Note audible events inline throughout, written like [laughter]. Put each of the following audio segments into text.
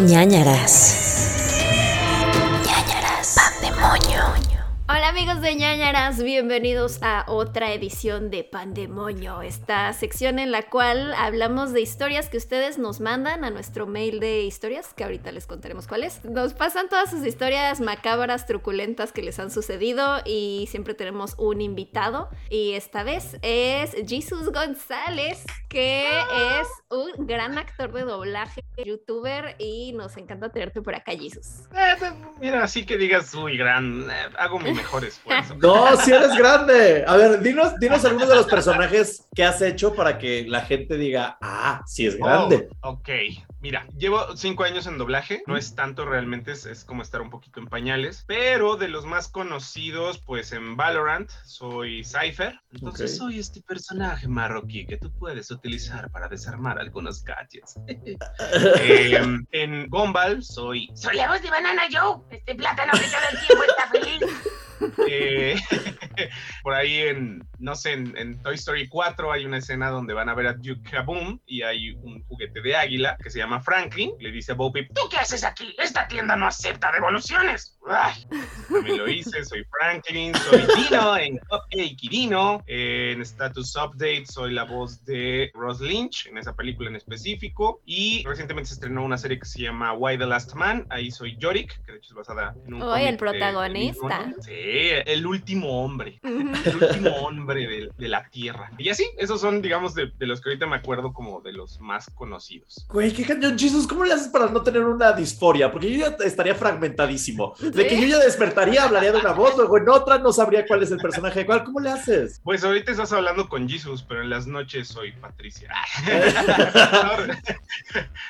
ñañaras. Hola amigos de ñañaras, bienvenidos a otra edición de Pandemonio, esta sección en la cual hablamos de historias que ustedes nos mandan a nuestro mail de historias, que ahorita les contaremos cuál es. Nos pasan todas sus historias macabras, truculentas que les han sucedido y siempre tenemos un invitado y esta vez es Jesus González, que es un gran actor de doblaje, youtuber y nos encanta tenerte por acá, Jesus. Eh, mira, así que digas, uy, gran, eh, hago mi [laughs] mejor esfuerzo. [laughs] No, si eres grande. A ver, dinos, dinos algunos de los personajes que has hecho para que la gente diga, ah, sí es grande. Oh, ok, mira, llevo cinco años en doblaje, no es tanto realmente, es, es como estar un poquito en pañales, pero de los más conocidos, pues en Valorant soy Cypher, entonces soy este personaje marroquí que tú puedes utilizar para desarmar algunos gadgets. [laughs] Em, en Gumball soy Soy la voz de Banana Joe, este plátano que todo el tiempo está feliz. [laughs] Eh, [laughs] por ahí en, no sé, en, en Toy Story 4 hay una escena donde van a ver a Duke Kaboom y hay un juguete de águila que se llama Franklin. Le dice a Bo Peep, ¿Tú qué haces aquí? Esta tienda no acepta devoluciones. Ay, también lo hice, soy Franklin, soy Dino en Cupcake y Dino. En Status Update soy la voz de Ross Lynch en esa película en específico. Y recientemente se estrenó una serie que se llama Why the Last Man. Ahí soy Yorick, que de hecho es basada en un cómic el protagonista. Sí, el último hombre. El último hombre de, de la tierra. Y así, esos son, digamos, de, de los que ahorita me acuerdo como de los más conocidos. Güey, qué cañón, Jesus, ¿cómo le haces para no tener una disforia? Porque yo ya estaría fragmentadísimo. De que yo ya despertaría, hablaría de una voz, luego en otra no sabría cuál es el personaje de cuál. ¿Cómo le haces? Pues ahorita estás hablando con Jesus, pero en las noches soy Patricia. [laughs]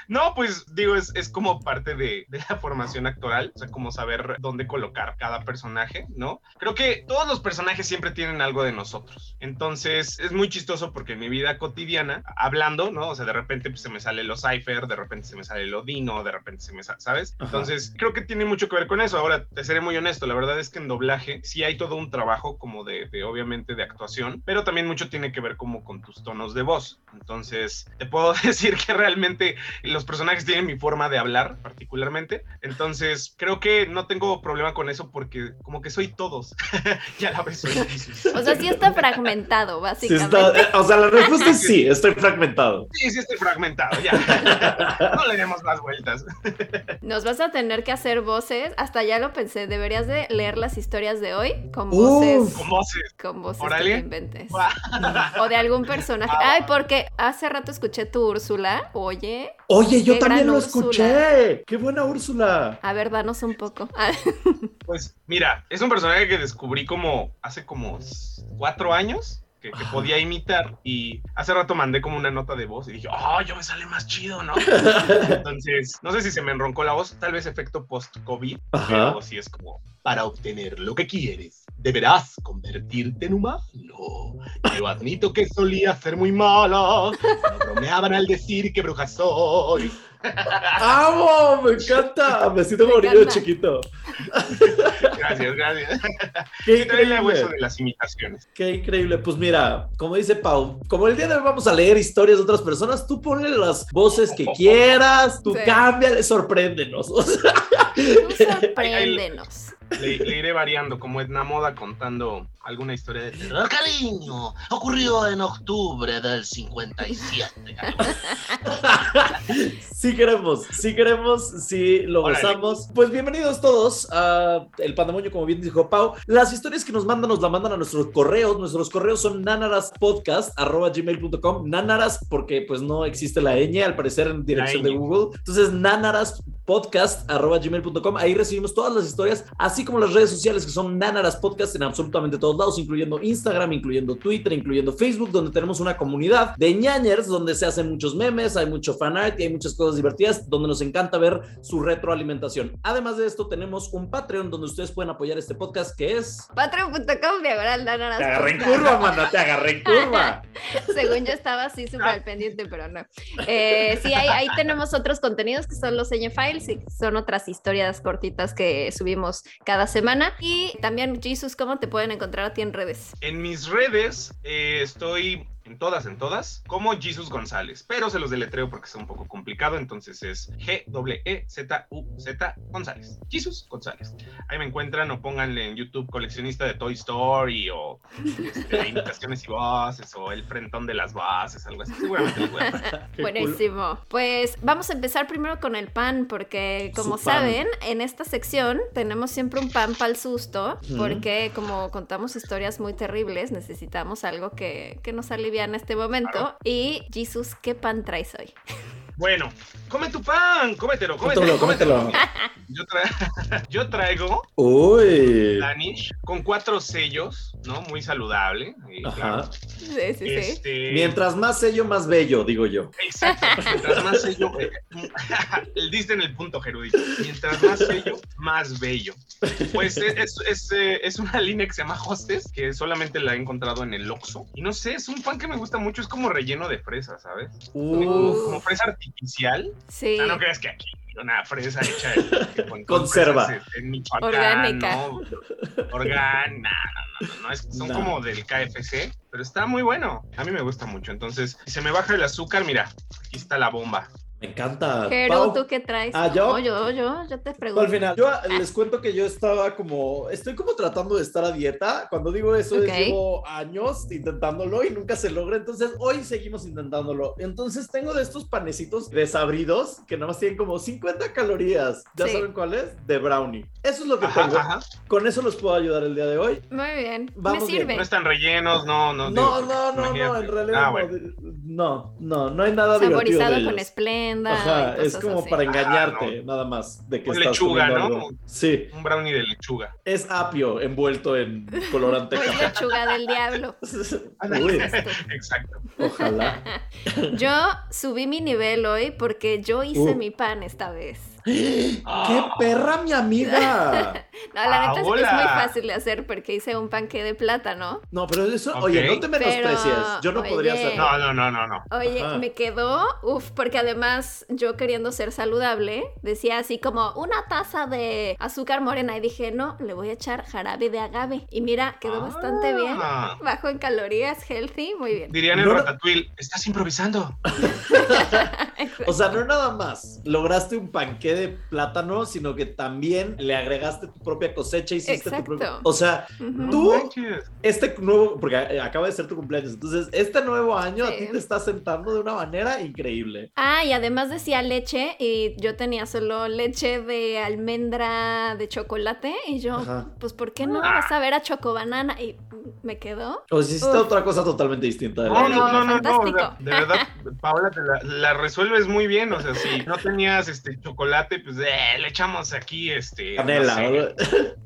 no, pues digo, es, es como parte de, de la formación actoral, o sea, como saber dónde colocar cada personaje, ¿no? Creo que todos los personajes siempre tienen algo de nosotros. Entonces, es muy chistoso porque en mi vida cotidiana, hablando, ¿no? O sea, de repente pues, se me sale lo Cypher, de repente se me sale lo Dino, de repente se me sale, ¿sabes? Ajá. Entonces, creo que tiene mucho que ver con eso. Ahora, te seré muy honesto, la verdad es que en doblaje sí hay todo un trabajo como de, de, obviamente, de actuación, pero también mucho tiene que ver como con tus tonos de voz. Entonces, te puedo [laughs] decir que realmente los personajes tienen mi forma de hablar, particularmente. Entonces, creo que no tengo problema con eso porque como que soy todos. [laughs] y a la vez soy. [laughs] O sea, sí está fragmentado, Sí básicamente. está- o sea, la respuesta es sí, estoy fragmentado. Sí, sí estoy fragmentado, ya. [laughs] no le demos más vueltas. Nos vas a tener que hacer voces, hasta ya lo pensé, deberías de leer las historias de hoy con Uf. voces, Con voces. con voces que te inventes. O de algún personaje. Ay, porque hace rato escuché tu Úrsula, oye, Oye, yo también lo Úrsula. escuché. Qué buena Úrsula. a ver, danos un poco. Ah, Pues mira, es un personaje que descubrí como hace como cuatro años. Que, que podía imitar y hace rato mandé como una nota de voz y dije, oh, yo me sale más chido, ¿no? [laughs] Entonces, no sé si se me enroncó la voz, tal vez efecto post-COVID, pero sí es como, para obtener lo que quieres, deberás convertirte en humano. Yo admito que solía ser muy mala, me bromeaban al decir que bruja soy. ¡Amo! Me encanta. Me siento como niño chiquito. Gracias, gracias. Qué increíble. de las imitaciones. Qué increíble. Pues mira, como dice Pau, como el día de hoy vamos a leer historias de otras personas, tú ponle las voces que quieras, tú Sí. cámbiale, sorpréndenos. O sea, tú [laughs] sorpréndenos. Le, le iré variando, como Edna Moda contando alguna historia de terror. Pero cariño, ocurrió en octubre del 57. [laughs] sí queremos, sí queremos, sí lo gozamos. Pues bienvenidos todos a El Pandemonio, como bien dijo Pau. Las historias que nos mandan, nos la mandan a nuestros correos. Nuestros correos son nanaraspodcast.gmail.com. Nanaras, porque pues no existe la ñ, al parecer en dirección de. Google. Entonces, nanaraspodcast.gmail.com. Ahí recibimos todas las historias, así como las redes sociales que son Nanaras Podcast en absolutamente todos lados, incluyendo Instagram, incluyendo Twitter, incluyendo Facebook, donde tenemos una comunidad de ñañers, donde se hacen muchos memes, hay mucho fanart y hay muchas cosas divertidas, donde nos encanta ver su retroalimentación. Además de esto, tenemos un Patreon donde ustedes pueden apoyar este podcast que es... Patreon.com diagonal Te agarré en curva, manda, te agarré en curva. Según yo estaba así súper al pendiente, pero no. Eh, sí, ahí, ahí tenemos otros contenidos que son los Ñ Files y son otras historias cortitas que subimos cada semana. Y también, Jesus, ¿cómo te pueden encontrar a ti en redes? En mis redes eh, estoy en todas, en todas, como Jesus González, pero se los deletreo porque es un poco complicado, entonces es G-E-Z-U-Z González. Jesus González. Ahí me encuentran o pónganle en YouTube coleccionista de Toy Story o este, imitaciones y voces o el frentón de las voces, algo así. Seguramente les voy a. [laughs] Buenísimo. Pues vamos a empezar primero con el pan, porque como Su pan. saben, en esta sección tenemos siempre un pan para el susto, porque como contamos historias muy terribles, necesitamos algo que, que nos en este momento. Claro. Y Jesus, ¿qué pan traes hoy? [laughs] Bueno, come tu pan, cómetelo, Cómetelo, cómetelo. cómetelo. Yo, tra- [laughs] Yo traigo Uy. Danish con cuatro sellos, ¿no? Muy saludable. y claro, Ajá. Sí, sí, sí. Este, Mientras más sello, más bello, digo yo. Exacto. Mientras más sello. eh, [laughs] el diste en el punto, Gerudito. Mientras más sello, más bello. Pues es, es, es, eh, es una línea que se llama Hostess, que solamente la he encontrado en el Oxxo. Y no sé, es un pan que me gusta mucho. Es como relleno de fresa, ¿sabes? Uf. Como fresa artificial. Sí. Ah, no creas que aquí una fresa hecha [laughs] con, Conserva. en Michoacán, Orgánica. ¿no? Orgánica. No, no, no, no, es- son No. como del KFC, pero está muy bueno. A mí me gusta mucho. Entonces, si se me baja el azúcar, mira, aquí está la bomba. Me encanta. Pero Pau, tú qué traes? Ah, No, ¿yo? yo, yo, yo te pregunto. al final, yo les cuento que yo estaba como, estoy como tratando de estar a dieta. Cuando digo eso, Ok. es llevo años intentándolo y nunca se logra. Entonces, hoy seguimos intentándolo. Entonces, tengo de estos panecitos desabridos que nada más tienen como 50 calorías. ¿Ya Sí. saben cuáles? De brownie. Eso es lo que Ajá, tengo. ajá. Con eso los puedo ayudar el día de hoy. Muy bien. Vamos me bien. sirve. No están rellenos, no, no. No, digo, no, no, no, en realidad Ah, no, bueno. no, no, no hay nada divertido Saborizado de con ellos. Ajá, es como así. para Ah, engañarte, nada más, de que Con estás lechuga, ¿no? algo. Sí, Un brownie de lechuga. es apio envuelto en colorante café. lechuga del diablo. [laughs] Uy, Exacto. ojalá. [laughs] Yo subí mi nivel hoy porque yo hice Uh. mi pan esta vez. [gasps] ¡Qué perra, mi amiga! [laughs] No, la neta es, es muy fácil de hacer porque hice un panque de plátano. No, pero eso, oye, no te menosprecies. Yo no oye. podría hacerlo. No, no, no, no, no. Oye, Ajá. me quedó, uff, porque además yo queriendo ser saludable, decía así como una taza de azúcar morena y dije, no, le voy a echar jarabe de agave. Y mira, quedó bastante bien. Ah. Bajo en calorías, healthy, muy bien. Dirían en No. Ratatouille, estás improvisando. [laughs] [laughs] O sea, no nada más lograste un de plátano, sino que también le agregaste tu propia cosecha hiciste tu Exacto. propio. O sea. Tú- este nuevo, porque acaba de ser tu cumpleaños, entonces este nuevo año a ti te está sentando de una manera increíble. Ah, y además decía leche y yo tenía solo leche de almendra de chocolate y yo, Ajá. pues ¿por qué no? Vas a ver a chocobanana y me quedó. O si hiciste Uf. otra cosa totalmente distinta. de No, no, no, no, no, o sea, de verdad, Paola, te la, la resuelves muy bien. O sea, si no tenías este chocolate, pues eh, le echamos aquí este. Canela, no sé, ¿verdad?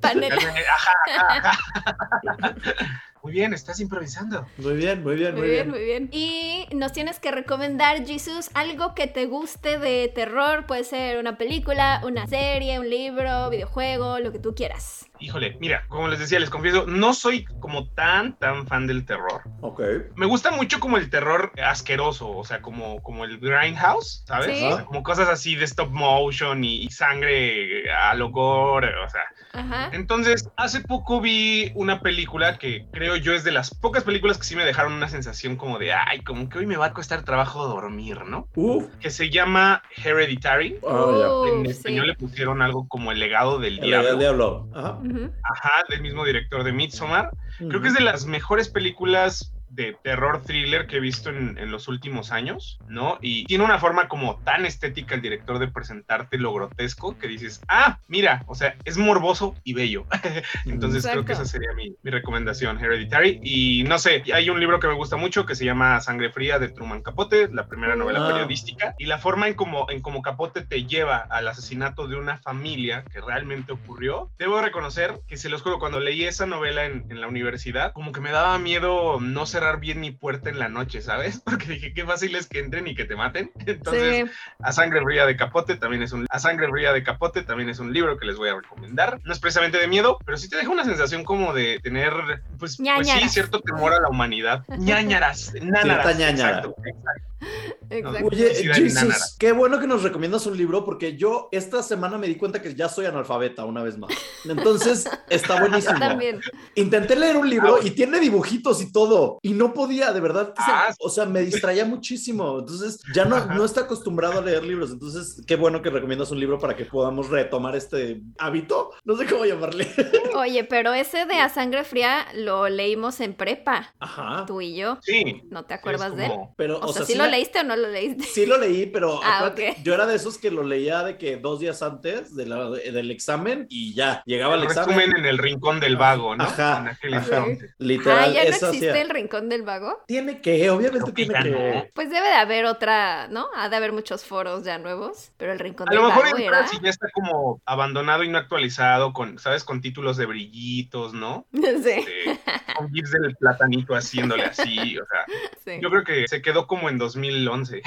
Panela. Ajá, ajá, ajá. Muy bien, estás improvisando. Muy bien, muy bien, Muy bien, muy bien. Y nos tienes que recomendar, Jesus, algo que te guste de terror. Puede ser una película, una serie, un libro, videojuego, lo que tú quieras. Híjole, mira, como les decía, les confieso, no soy como tan, tan fan del terror. Ok. Me gusta mucho como el terror asqueroso, o sea, como, como el Grindhouse, ¿sabes? Sí. O sea, como cosas así de stop motion y, y sangre a lo gore, o sea. Ajá. Entonces, hace poco vi una película que creo yo es de las pocas películas que sí me dejaron una sensación como de, ay, como que hoy me va a costar trabajo dormir, ¿no? Uf. Que se llama Hereditary. Ah, En Uh, sí. español le pusieron algo como el legado del. El diablo. del diablo. Ajá. Ujú. Ajá, del mismo director de Midsommar. Creo que es de las mejores películas de terror thriller que he visto en, en los últimos años, ¿no? Y tiene una forma como tan estética el director de presentarte lo grotesco que dices, ah, mira, o sea, es morboso y bello. [laughs] Entonces creo que Exacto. esa sería mi, mi recomendación, Hereditary. Y no sé, hay un libro que me gusta mucho que se llama Sangre Fría de Truman Capote, la primera novela Ah. periodística, y la forma en como, en como Capote te lleva al asesinato de una familia que realmente ocurrió. Debo reconocer que se los juro, cuando leí esa novela en, en la universidad, como que me daba miedo no cerrar bien mi puerta en la noche, ¿sabes? [laughs] Porque dije, qué fácil es que entren y que te maten. [laughs] Entonces, Sí. a Sangre Fría de Capote también es un A Sangre Fría de Capote también es un libro que les voy a recomendar. No es precisamente de miedo, pero sí te deja una sensación como de tener pues, pues sí, cierto temor a la humanidad. [laughs] ñañaras, nánaras. Exacto, exacto. [laughs] Exacto. Oye. Jesus, qué bueno que nos recomiendas un libro porque yo esta semana me di cuenta que ya soy analfabeta una vez más. Entonces, está [laughs] buenísimo. Yo también. Intenté leer un libro Ah, y tiene dibujitos y todo y no podía, de verdad. se- Ah, o sea, me distraía muchísimo. Entonces, ya no, Ajá. no está acostumbrado a leer libros. Entonces, qué bueno que recomiendas un libro para que podamos retomar este hábito. No sé cómo llamarle. [laughs] Oye, pero ese de A Sangre Fría lo leímos en prepa, Ajá. tú y yo. Sí. ¿No te acuerdas de él? Pero, O, sea, ¿sí lo me- leíste o no lo leíste? Sí lo leí, pero [laughs] Ah, acuérdate, ok. yo era de esos que lo leía de que dos días antes de la- del examen y ya, llegaba el El examen. resumen en el rincón del vago, ¿no? Ajá, En aquel. Literal, Ah, ¿ya no existe hacía. el Rincón del Vago? Tiene que, obviamente tiene que. no. Pues debe de haber otra, ¿no? Ha de haber muchos foros ya nuevos, pero el Rincón A del lo mejor Vago en era... sí ya está como abandonado y no actualizado, con, ¿sabes? Con títulos de brillitos, ¿no? [laughs] sí, Este, con gifs del platanito haciéndole así, o sea, [laughs] sí. yo creo que se quedó como en 2011.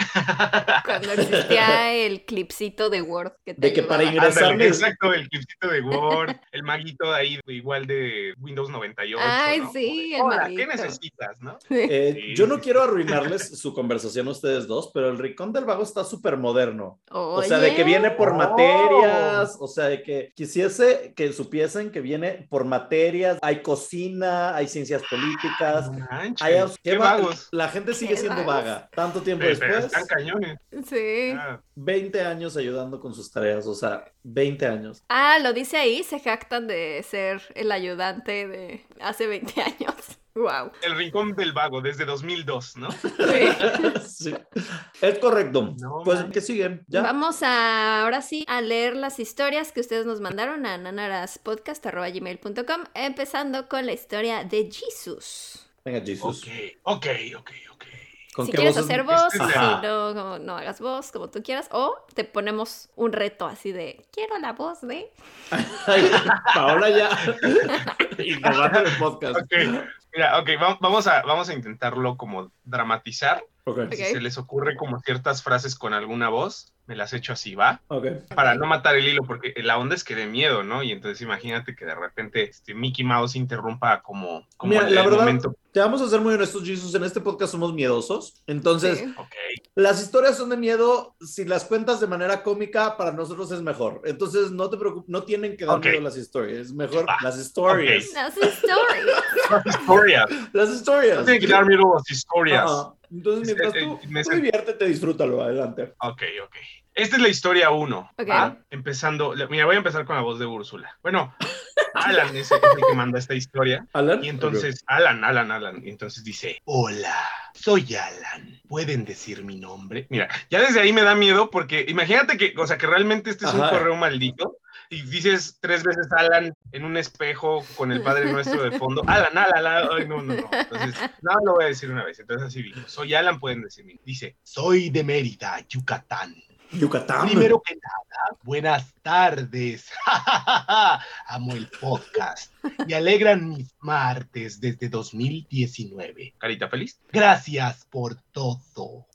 Cuando existía el clipcito de Word que te De que para ingresar- exacto, el clipcito de Word, el maguito ahí igual de Windows 98. Ay, ¿no? sí, el Hola, ¿qué necesitas, no? [laughs] Eh, Sí, yo no quiero arruinarles su conversación a ustedes dos, pero el Rincón del Vago está súper moderno. O sea, de que viene por Oh. materias, o sea, de que quisiese que supiesen que viene por materias, hay cocina, hay ciencias políticas. No manches, hay- qué ¿qué va- vagos. La gente sigue siendo vagos. vaga. Tanto tiempo Pero, pero después, están cañones. Sí. Ah, 20 años ayudando con sus tareas, o sea, 20 años. Ah, lo dice ahí, se jactan de ser el ayudante de hace 20 años. [laughs] Wow. el rincón del vago desde 2002, ¿no? [laughs] Sí. Es correcto. No, pues, man. ¿qué siguen? ¿Ya? Vamos a, ahora sí, a leer las historias que ustedes nos mandaron a nanaraspodcast.gmail.com, empezando con la historia de Jesus. Venga, Jesus. Ok, ok, ok, ok. ¿Con si qué quieres voces- hacer voz, Este si Ajá. no, no, no hagas voz, como tú quieras, o te ponemos un reto así de, quiero la voz de... [laughs] Paola ya. [laughs] Innovando el podcast. Ok, mira, ok, va- vamos a, vamos a intentarlo como dramatizar. Ok. Ok. Si se les ocurre como ciertas frases con alguna voz, me las echo así, ¿va? Ok. Para no matar el hilo, porque la onda es que de miedo, ¿no? Y entonces imagínate que de repente este, Mickey Mouse interrumpa como, como Mira, el, la el verdad, momento. te vamos a ser muy honestos, Jesus. En este podcast somos miedosos. Entonces, Sí. Las historias son de miedo. Si las cuentas de manera cómica, para nosotros es mejor. Entonces, no te preocupes, no tienen que dar miedo las historias. Es mejor Va. las historias. Las stories. las historias. Las historias. No tienen que dar miedo a las historias. Entonces, mientras Eh, tú, eh, tú diviértete, disfrútalo. Adelante. Ok, ok. Esta es la historia 1. Ok. Empezando, mira, voy a empezar con la voz de Úrsula. Bueno, [laughs] Alan es el, es el que manda esta historia. Alan. Y entonces, Alan, Alan, Alan. Y entonces dice, hola, soy Alan. ¿Pueden decir mi nombre? Mira, ya desde ahí me da miedo porque imagínate que, o sea, que realmente este es un correo maldito y dices tres veces Alan en un espejo con el Padre Nuestro de fondo. Alan, Alan, Alan. Ay, no, no, no. Entonces, no lo voy a decir una vez. Entonces así digo, soy Alan, pueden decir mi Dice, soy de Mérida, Yucatán. Yucatán. Primero que nada, buenas tardes. [laughs] Amo el podcast y alegran mis martes desde 2019. Carita feliz. Gracias por todo.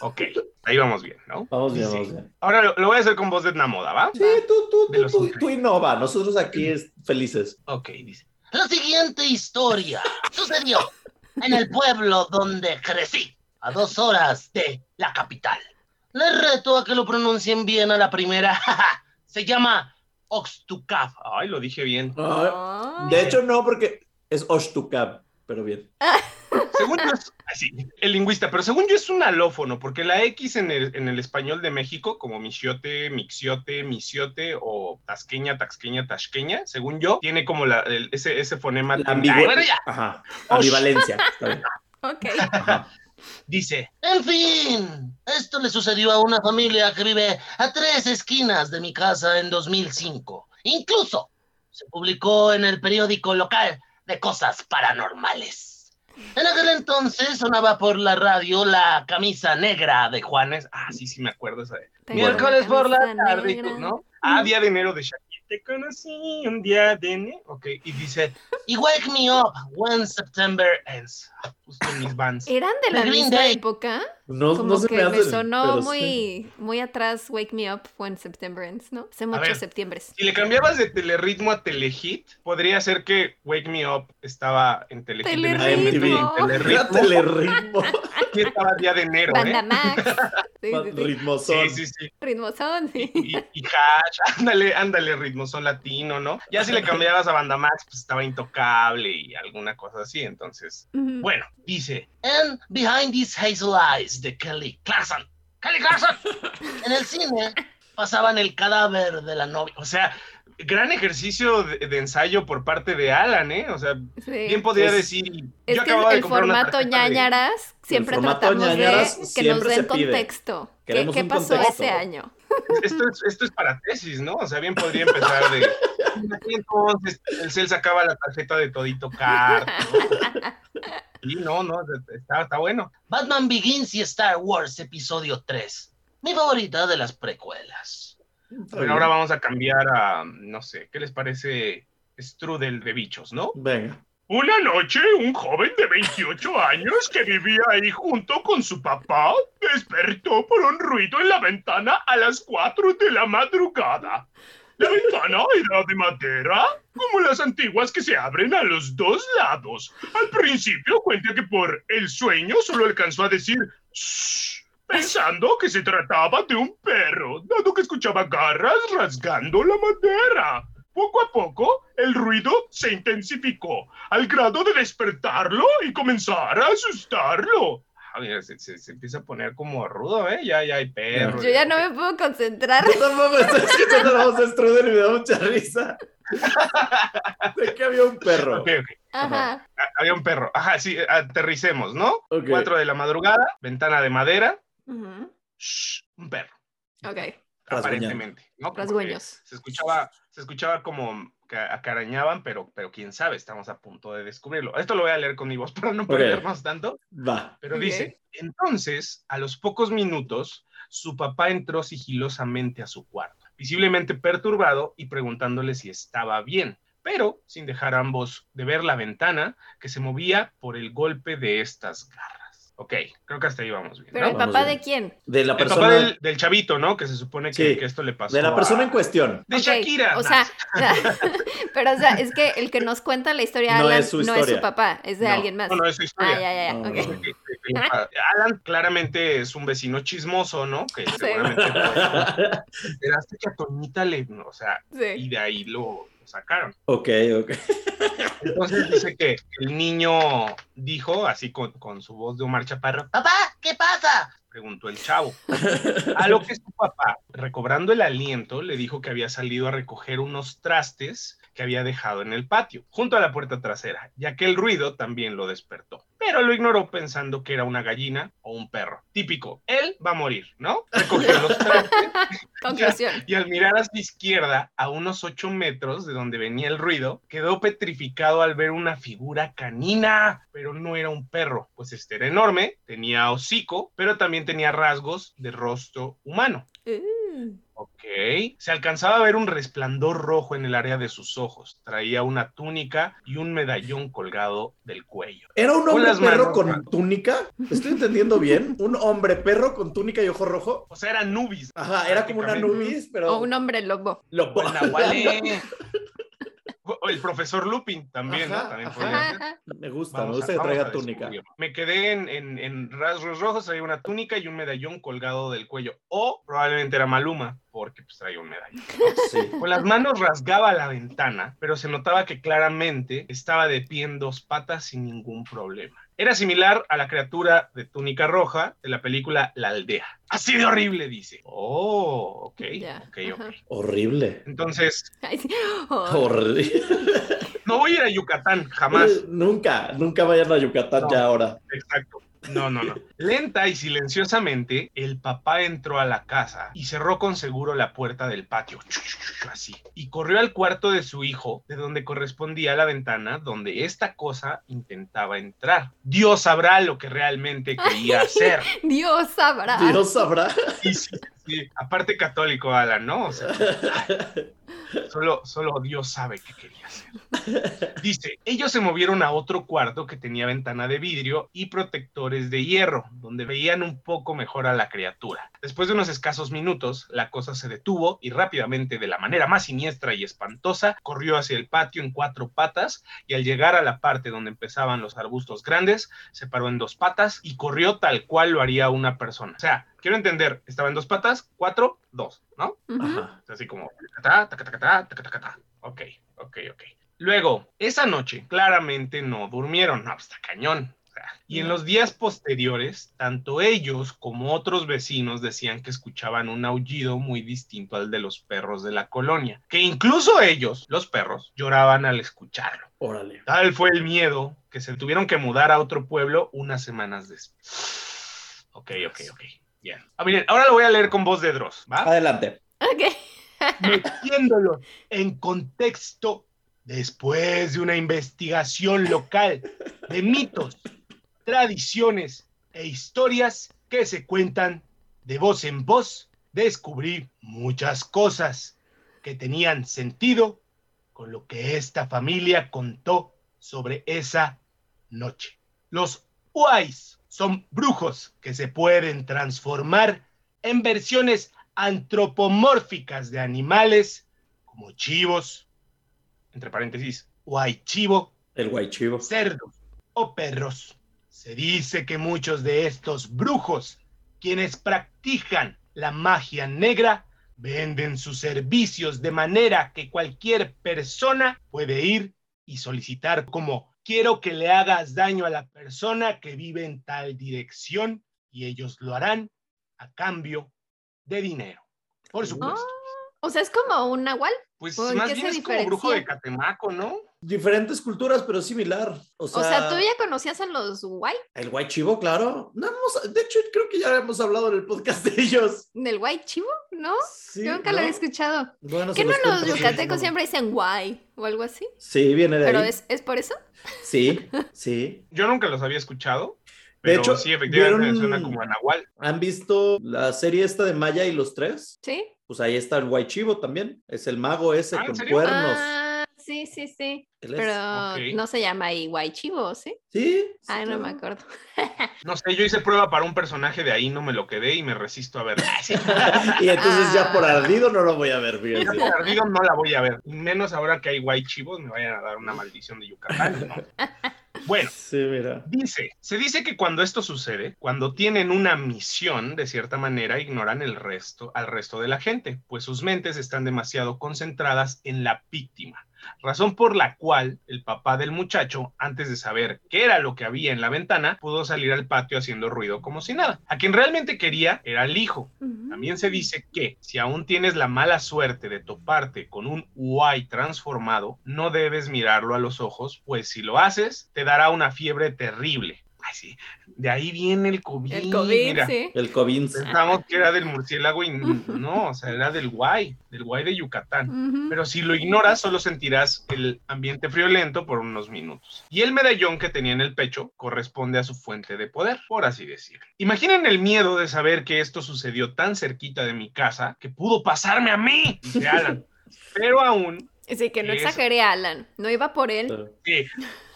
Ok, ahí vamos bien, ¿no? Vamos bien, Dice, vamos bien. Ahora lo, lo voy a hacer con voz de Namoda, ¿va? Sí, tú, tú, tú, tú, tú innova. Nosotros aquí es felices. Ok, dice. La siguiente historia sucedió en el pueblo donde crecí, a dos horas de la capital. Les reto a que lo pronuncien bien a la primera. [laughs] Se llama Oxtucaf. Ay, lo dije bien. Ah, Ay. de hecho, no, porque es Oshtukab, pero bien. [laughs] Según yo es así, el lingüista, pero según yo es un alófono, porque la X en el, en el español de México, como michiote, mixiote, misiote o tasqueña, taxqueña, tasqueña, según yo, tiene como la, el- ese, ese fonema. La. Ajá. Ambivalencia. Está bien. [laughs] Ok. Ajá. Dice, En fin, esto le sucedió a una familia que vive a tres esquinas de mi casa en 2005. Incluso se publicó en el periódico local de cosas paranormales. En aquel entonces sonaba por la radio la camisa negra de Juanes. ah, sí, sí, me acuerdo esa de. Miércoles por la tarde, negra. ¿no? Ah, día de enero de Shakira. Te conocí un día de enero. Ok, y dice, y Wake Me Up When September Ends. Justo mis bands. ¿Eran de la The Green misma Day. época? No, Como no se que me me, hace. sonó sí. muy, muy atrás Wake Me Up when September ends, ¿no? Hace muchos ver. septiembres. Si le cambiabas de telerritmo a telehit, podría ser que Wake Me Up estaba en telehit. Telerritmo. y en Era telerritmo. [laughs] Sí, estaba día de enero, Banda ¿eh? Max. [laughs] Sí, sí, sí. Ritmozón. Sí, sí, sí. Ritmozón, sí. Y, y hash, [laughs] ándale, ándale, ritmo son latino, ¿no? Ya si le [laughs] cambiabas a Banda Max, pues estaba intocable y alguna cosa así. Entonces, bueno, dice, And Behind These Hazel Eyes de Kelly Clarkson. ¡Kelly Clarkson! [laughs] En el cine pasaban el cadáver de la novia. o sea, gran ejercicio de, de ensayo por parte de Alan, ¿eh? O sea, Sí. bien podría Es- decir. Es yo que acababa de el una formato de- ñañaras siempre formato tratamos ñañaras de que nos den contexto. ¿Qué, pasó contexto. ese año? Esto es, esto es para tesis, ¿no? O sea, bien podría empezar de. Entonces, el CEL sacaba la tarjeta de Todito Cart, ¿no? Y no, no, está, está bueno. Batman Begins y Star Wars Episodio 3. Mi favorita de las precuelas. Pero ahora vamos a cambiar a, no sé, ¿qué les parece Strudel de bichos, no? Venga. Una noche, un joven de 28 años que vivía ahí junto con su papá despertó por un ruido en la ventana a las 4 de la madrugada. La ventana era de madera, como las antiguas que se abren a los dos lados. Al principio cuenta que por el sueño solo alcanzó a decir "Shh", pensando que se trataba de un perro, dado que escuchaba garras rasgando la madera. Poco a poco, el ruido se intensificó, al grado de despertarlo y comenzar a asustarlo. Ah, mira, se, se- se empieza a poner como rudo, ¿eh? Ya, ya hay perros. Yo ya no me puedo concentrar. Yo tampoco estoy escuchando la voz de Strudel y me da mucha risa. [laughs] De que había un perro. Ok, ok. Ajá. Ah, Había un perro. Ajá, sí, aterricemos, ¿no? Ok. Cuatro de la madrugada, ventana de madera, Ujú. shh, un perro. Ok. Aparentemente, ¿no? Rasguños. Se escuchaba, se escuchaba como que acarañaban, pero, pero quién sabe, estamos a punto de descubrirlo. Esto lo voy a leer con mi voz [laughs] para no perdernos tanto, Va. pero dice, entonces, a los pocos minutos, su papá entró sigilosamente a su cuarto, visiblemente perturbado y preguntándole si estaba bien, pero sin dejar a ambos de ver la ventana que se movía por el golpe de estas garras. Ok, creo que hasta ahí vamos bien. ¿Pero ¿no? el papá de quién? De la El persona. papá del, del chavito, ¿no? Que se supone que, Sí. que esto le pasó. De la persona a- en cuestión. De Shakira. O sea, [laughs] pero o sea, es que el que nos cuenta la historia No Alan es su no es su papá, es de No. alguien más. No, no, es su historia. Ah, ya, ya, ya. Alan claramente es un vecino chismoso, ¿no? Que Sí. seguramente fue- enteraste que a Toñita le, o sea, y de ahí lo sacaron. ok, ok. [laughs] Entonces dice que el niño dijo, así con, con su voz de Omar Chaparro, Papá, ¿qué pasa? preguntó el chavo. A lo que su papá, recobrando el aliento, le dijo que había salido a recoger unos trastes que había dejado en el patio, junto a la puerta trasera, ya que el ruido también lo despertó. Pero lo ignoró pensando que era una gallina o un perro. Típico, él va a morir, ¿no? Recogió los [laughs] trastes Conclusión. y al mirar a su izquierda, a unos ocho metros de donde venía el ruido, quedó petrificado al ver una figura canina, pero no era un perro, pues este era enorme, tenía hocico, pero también tenía rasgos de rostro humano. Uh, Ok, se alcanzaba a ver un resplandor rojo en el área de sus ojos. Traía una túnica y un medallón colgado del cuello. ¿Era un hombre perro con túnica? ¿Estoy entendiendo bien? ¿Un hombre perro con túnica y ojo rojo? O sea, era Nubis. Ajá, era como una nubis, pero. O un hombre lobo. Lo O [laughs] el profesor Lupin también. Me gusta, Vamos me a- gusta que traiga túnica. Me quedé en, en, en rasgos rojos, traía una túnica y un medallón colgado del cuello. O probablemente era Maluma, porque pues traía un medallón. Sí. Con las manos rasgaba la ventana, pero se notaba que claramente estaba de pie en dos patas sin ningún problema. Era similar a la criatura de túnica roja de la película La Aldea. Así de horrible, dice. Oh, ok, Ya, ok, ajá. ok. Horrible. Entonces. Oh, Horrible. [laughs] no voy a ir a Yucatán, jamás. [laughs] nunca, nunca vayan a Yucatán No. ya ahora. Exacto. No, no, no. Lenta y silenciosamente, el papá entró a la casa y cerró con seguro la puerta del patio. Así. Y corrió al cuarto de su hijo, de donde correspondía la ventana donde esta cosa intentaba entrar. Dios sabrá lo que realmente quería hacer. Dios sabrá. Dios sabrá. Y sí, sí, aparte católico, Alan, ¿no? O sea, [laughs] Solo, solo Dios sabe qué quería hacer. Dice, ellos se movieron a otro cuarto que tenía ventana de vidrio y protectores de hierro, donde veían un poco mejor a la criatura. Después de unos escasos minutos, la cosa se detuvo y rápidamente, de la manera más siniestra y espantosa, corrió hacia el patio en cuatro patas y al llegar a la parte donde empezaban los arbustos grandes, se paró en dos patas y corrió tal cual lo haría una persona. O sea, quiero entender, estaba en dos patas, cuatro, dos, ¿no? Ajá. Así como, tacatá, tacatacatá, tacatacatá. ok, ok, ok. Luego, esa noche, claramente no durmieron, no, está cañón. O sea, Y en los días posteriores, tanto ellos como otros vecinos decían que escuchaban un aullido muy distinto al de los perros de la colonia, que incluso ellos, los perros, lloraban al escucharlo. Órale. Tal fue el miedo que se tuvieron que mudar a otro pueblo unas semanas después. Ok, ok, ok. Bien. Ah, miren, ahora lo voy a leer con voz de Dross, ¿va? Adelante. Ok. [laughs] Metiéndolo en contexto después de una investigación local de mitos, tradiciones e historias que se cuentan de voz en voz, descubrí muchas cosas que tenían sentido con lo que esta familia contó sobre esa noche. Los Uais son brujos que se pueden transformar en versiones antropomórficas de animales como chivos, entre paréntesis, Uay chivo, El guay chivo. cerdos o perros. Se dice que muchos de estos brujos, quienes practican la magia negra, venden sus servicios de manera que cualquier persona puede ir y solicitar como quiero que le hagas daño a la persona que vive en tal dirección y ellos lo harán a cambio de dinero. Por supuesto. O sea, es como un nahual. Pues ¿en más bien es como brujo de diferencia? Catemaco, ¿no? Diferentes culturas, pero similar. O sea, O sea, ¿tú ya conocías a los guay? el guay chivo, claro. No hemos- de hecho, creo que ya hemos hablado en el podcast de ellos. ¿Del guay chivo? ¿No? Sí, Yo nunca lo había escuchado. Bueno, ¿Qué no los yucatecos siempre dicen guay o algo así? Sí, viene de ¿Pero ahí. es, es por eso? Sí, [laughs] sí. Yo nunca los había escuchado. De Pero hecho, sí, efectivamente ¿vieron- suena como a Nahual. ¿Han visto la serie esta de Maya y los tres? ¿Sí? Pues ahí está el guay chivo también. Es el mago ese Ah, ¿en con cuernos. Ah, sí, sí, sí. Pero no se llama ahí guay chivo, ¿sí? Sí. sí, Ay, no me acuerdo. [laughs] No sé, yo hice prueba para un personaje de ahí, no me lo quedé y me resisto a ver. [laughs] y entonces ya por Ah. ardido no lo voy a ver, fíjense. Perdido no la voy a ver. Menos ahora que hay guay chivos, me vayan a dar una maldición de Yucatán. ¿no? [laughs] Bueno, Sí, mira. Dice, se dice que cuando esto sucede, cuando tienen una misión, de cierta manera, ignoran el resto, al resto de la gente, pues sus mentes están demasiado concentradas en la víctima. Razón por la cual el papá del muchacho, antes de saber qué era lo que había en la ventana, pudo salir al patio haciendo ruido como si nada. A quien realmente quería era el hijo, también se dice que si aún tienes la mala suerte de toparte con un Uai transformado, no debes mirarlo a los ojos, pues si lo haces, te dará una fiebre terrible. Ay, sí. De ahí viene el COVID. El COVID, mira. sí. El COVID. Pensamos que era del murciélago y no, o sea, era del guay, del guay de Yucatán. Pero si lo ignoras, solo sentirás el ambiente friolento por unos minutos. Y el medallón que tenía en el pecho corresponde a su fuente de poder, por así decirlo. Imaginen el miedo de saber que esto sucedió tan cerquita de mi casa que pudo pasarme a mí, dice Alan. [laughs] Pero aún, Sí, que no Eso. exagere Alan. No iba por él. sí,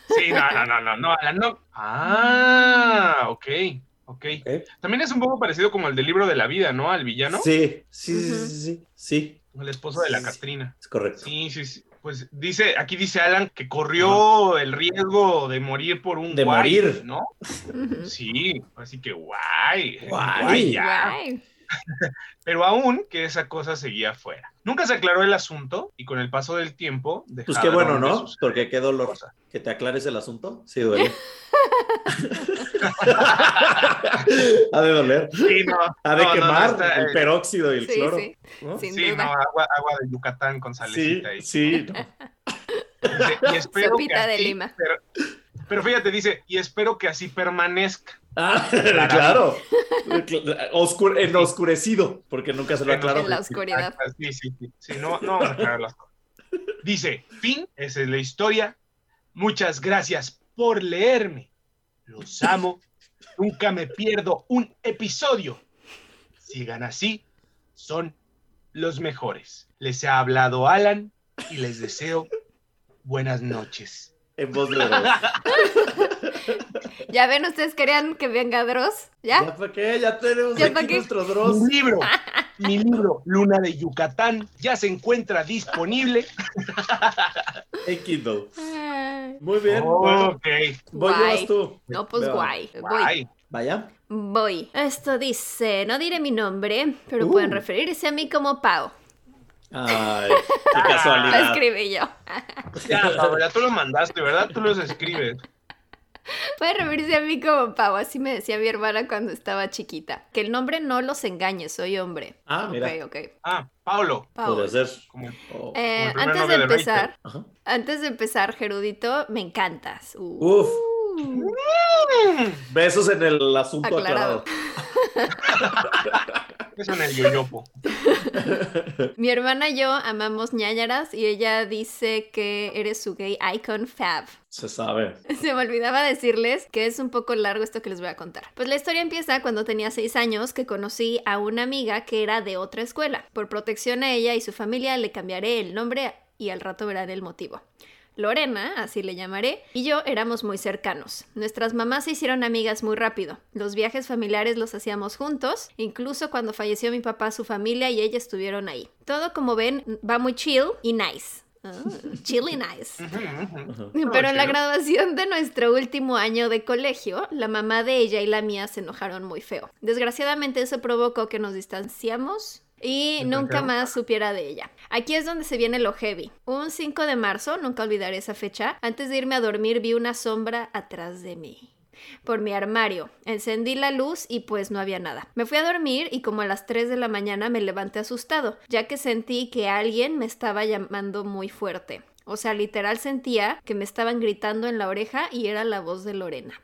sí, no, no, no, no, no, Alan, no. Ah, ok, ok. También es un poco parecido como el del libro de la vida, ¿no? Al villano, Sí, sí, sí, sí, sí, sí, el esposo de la Sí, es correcto. Sí, sí, sí. Pues dice, aquí dice Alan que corrió el riesgo de morir por un De guay, morir. ¿no? Sí, así que guay. Guay. ya. Guay. [laughs] Pero aún que esa cosa seguía fuera. Nunca se aclaró el asunto y con el paso del tiempo. Pues qué bueno, ¿no? Porque qué dolor. cosas. Que te aclares el asunto. Sí, duele. [laughs] ha de doler. Sí, no. Ha de no, no, no, quemar está, el peróxido y el Sí, cloro. sí. ¿no? Sin Sí, agua, agua de Yucatán con Sí, salecita. ahí. sí. no. Dice, [laughs] y espero Sopita que de lima. per- pero fíjate, dice, y espero que así permanezca. Ah, [laughs] [laughs] claro. Oscur- en oscurecido, porque nunca se lo aclaró. En la oscuridad. Sí, sí. Sí, no, no vamos a aclarar las cosas. Dice, fin, esa es la historia. Muchas gracias por leerme. Los amo. Nunca me pierdo un episodio. Sigan así. Son los mejores. Les ha hablado Alan y les deseo buenas noches. En voz de Dross. Ya ven, ustedes querían que venga Dross. ¿Ya? ¿Ya para qué? Ya tenemos ¿Ya aquí nuestro Dross. Mi libro, mi libro Luna de Yucatán ya se encuentra disponible. En Kindle. Muy bien. bueno, Ok. voy yo, guay. vas tú. No, pues guay. Voy. Vaya. Voy. Esto dice, no diré mi nombre, pero Uh. pueden referirse a mí como Pau. Ay, [laughs] qué Lo casualidad. escribí yo. Ya, Paola, tú lo mandaste, ¿verdad? Tú los escribes. Pueden referirse a mí como Pau, así me decía mi hermana cuando estaba chiquita. Que el nombre no los engañe, soy hombre. Ah, mira. Ok, ok. Ah, Paulo. Pau. Podría ser. Como Oh, Eh, antes de empezar, antes de empezar, Gerudito, me encantas. Uh. Uf. Besos en el asunto Aclarado. aclarado. [laughs] eso en el yoyopo. Mi hermana y yo amamos ñañaras y ella dice que eres su gay icon fab. Se sabe. [laughs] Se me olvidaba decirles que es un poco largo esto que les voy a contar. Pues la historia empieza cuando tenía seis años que conocí a una amiga que era de otra escuela. Por protección a ella y su familia le cambiaré el nombre y al rato verán el motivo. Lorena, así le llamaré, y yo éramos muy cercanos. Nuestras mamás se hicieron amigas muy rápido. Los viajes familiares los hacíamos juntos, incluso cuando falleció mi papá, su familia y ella estuvieron ahí. Todo, como ven, va muy chill y nice. Chill y nice. Pero en la graduación de nuestro último año de colegio, la mamá de ella y la mía se enojaron muy feo. Desgraciadamente eso provocó que nos distanciamos y ¿Se nunca más supiera de ella. Aquí es donde se viene lo heavy. Un 5 de marzo, nunca olvidaré esa fecha, antes de irme a dormir vi una sombra atrás de mí por mi armario. Encendí la luz y pues no había nada. Me fui a dormir y como a las 3 de la mañana me levanté asustado, ya que sentí que alguien me estaba llamando muy fuerte. O sea, literal sentía que me estaban gritando en la oreja y era la voz de Lorena.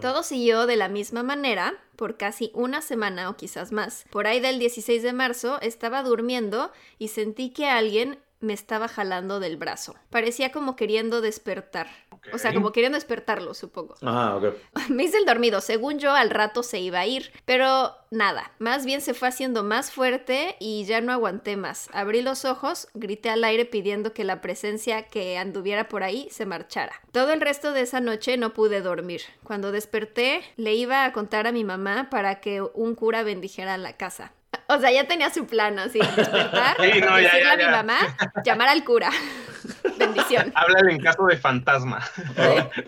Todo siguió de la misma manera por casi una semana o quizás más. Por ahí del 16 de marzo estaba durmiendo y sentí que alguien me estaba jalando del brazo. Parecía como queriendo despertar. O sea, como queriendo despertarlo, supongo. Ajá, ok. [laughs] Me hice el dormido, según yo al rato se iba a ir, pero nada, más bien se fue haciendo más fuerte y ya no aguanté más. Abrí los ojos, grité al aire pidiendo que la presencia que anduviera por ahí se marchara. Todo el resto de esa noche no pude dormir. Cuando desperté, le iba a contar a mi mamá para que un cura bendijera la casa. O sea, ya tenía su plan así, despertar, Sí, no, ya, decirle ya, a mi mamá, llamar al cura. Bendición. [laughs] Háblale en caso de fantasma.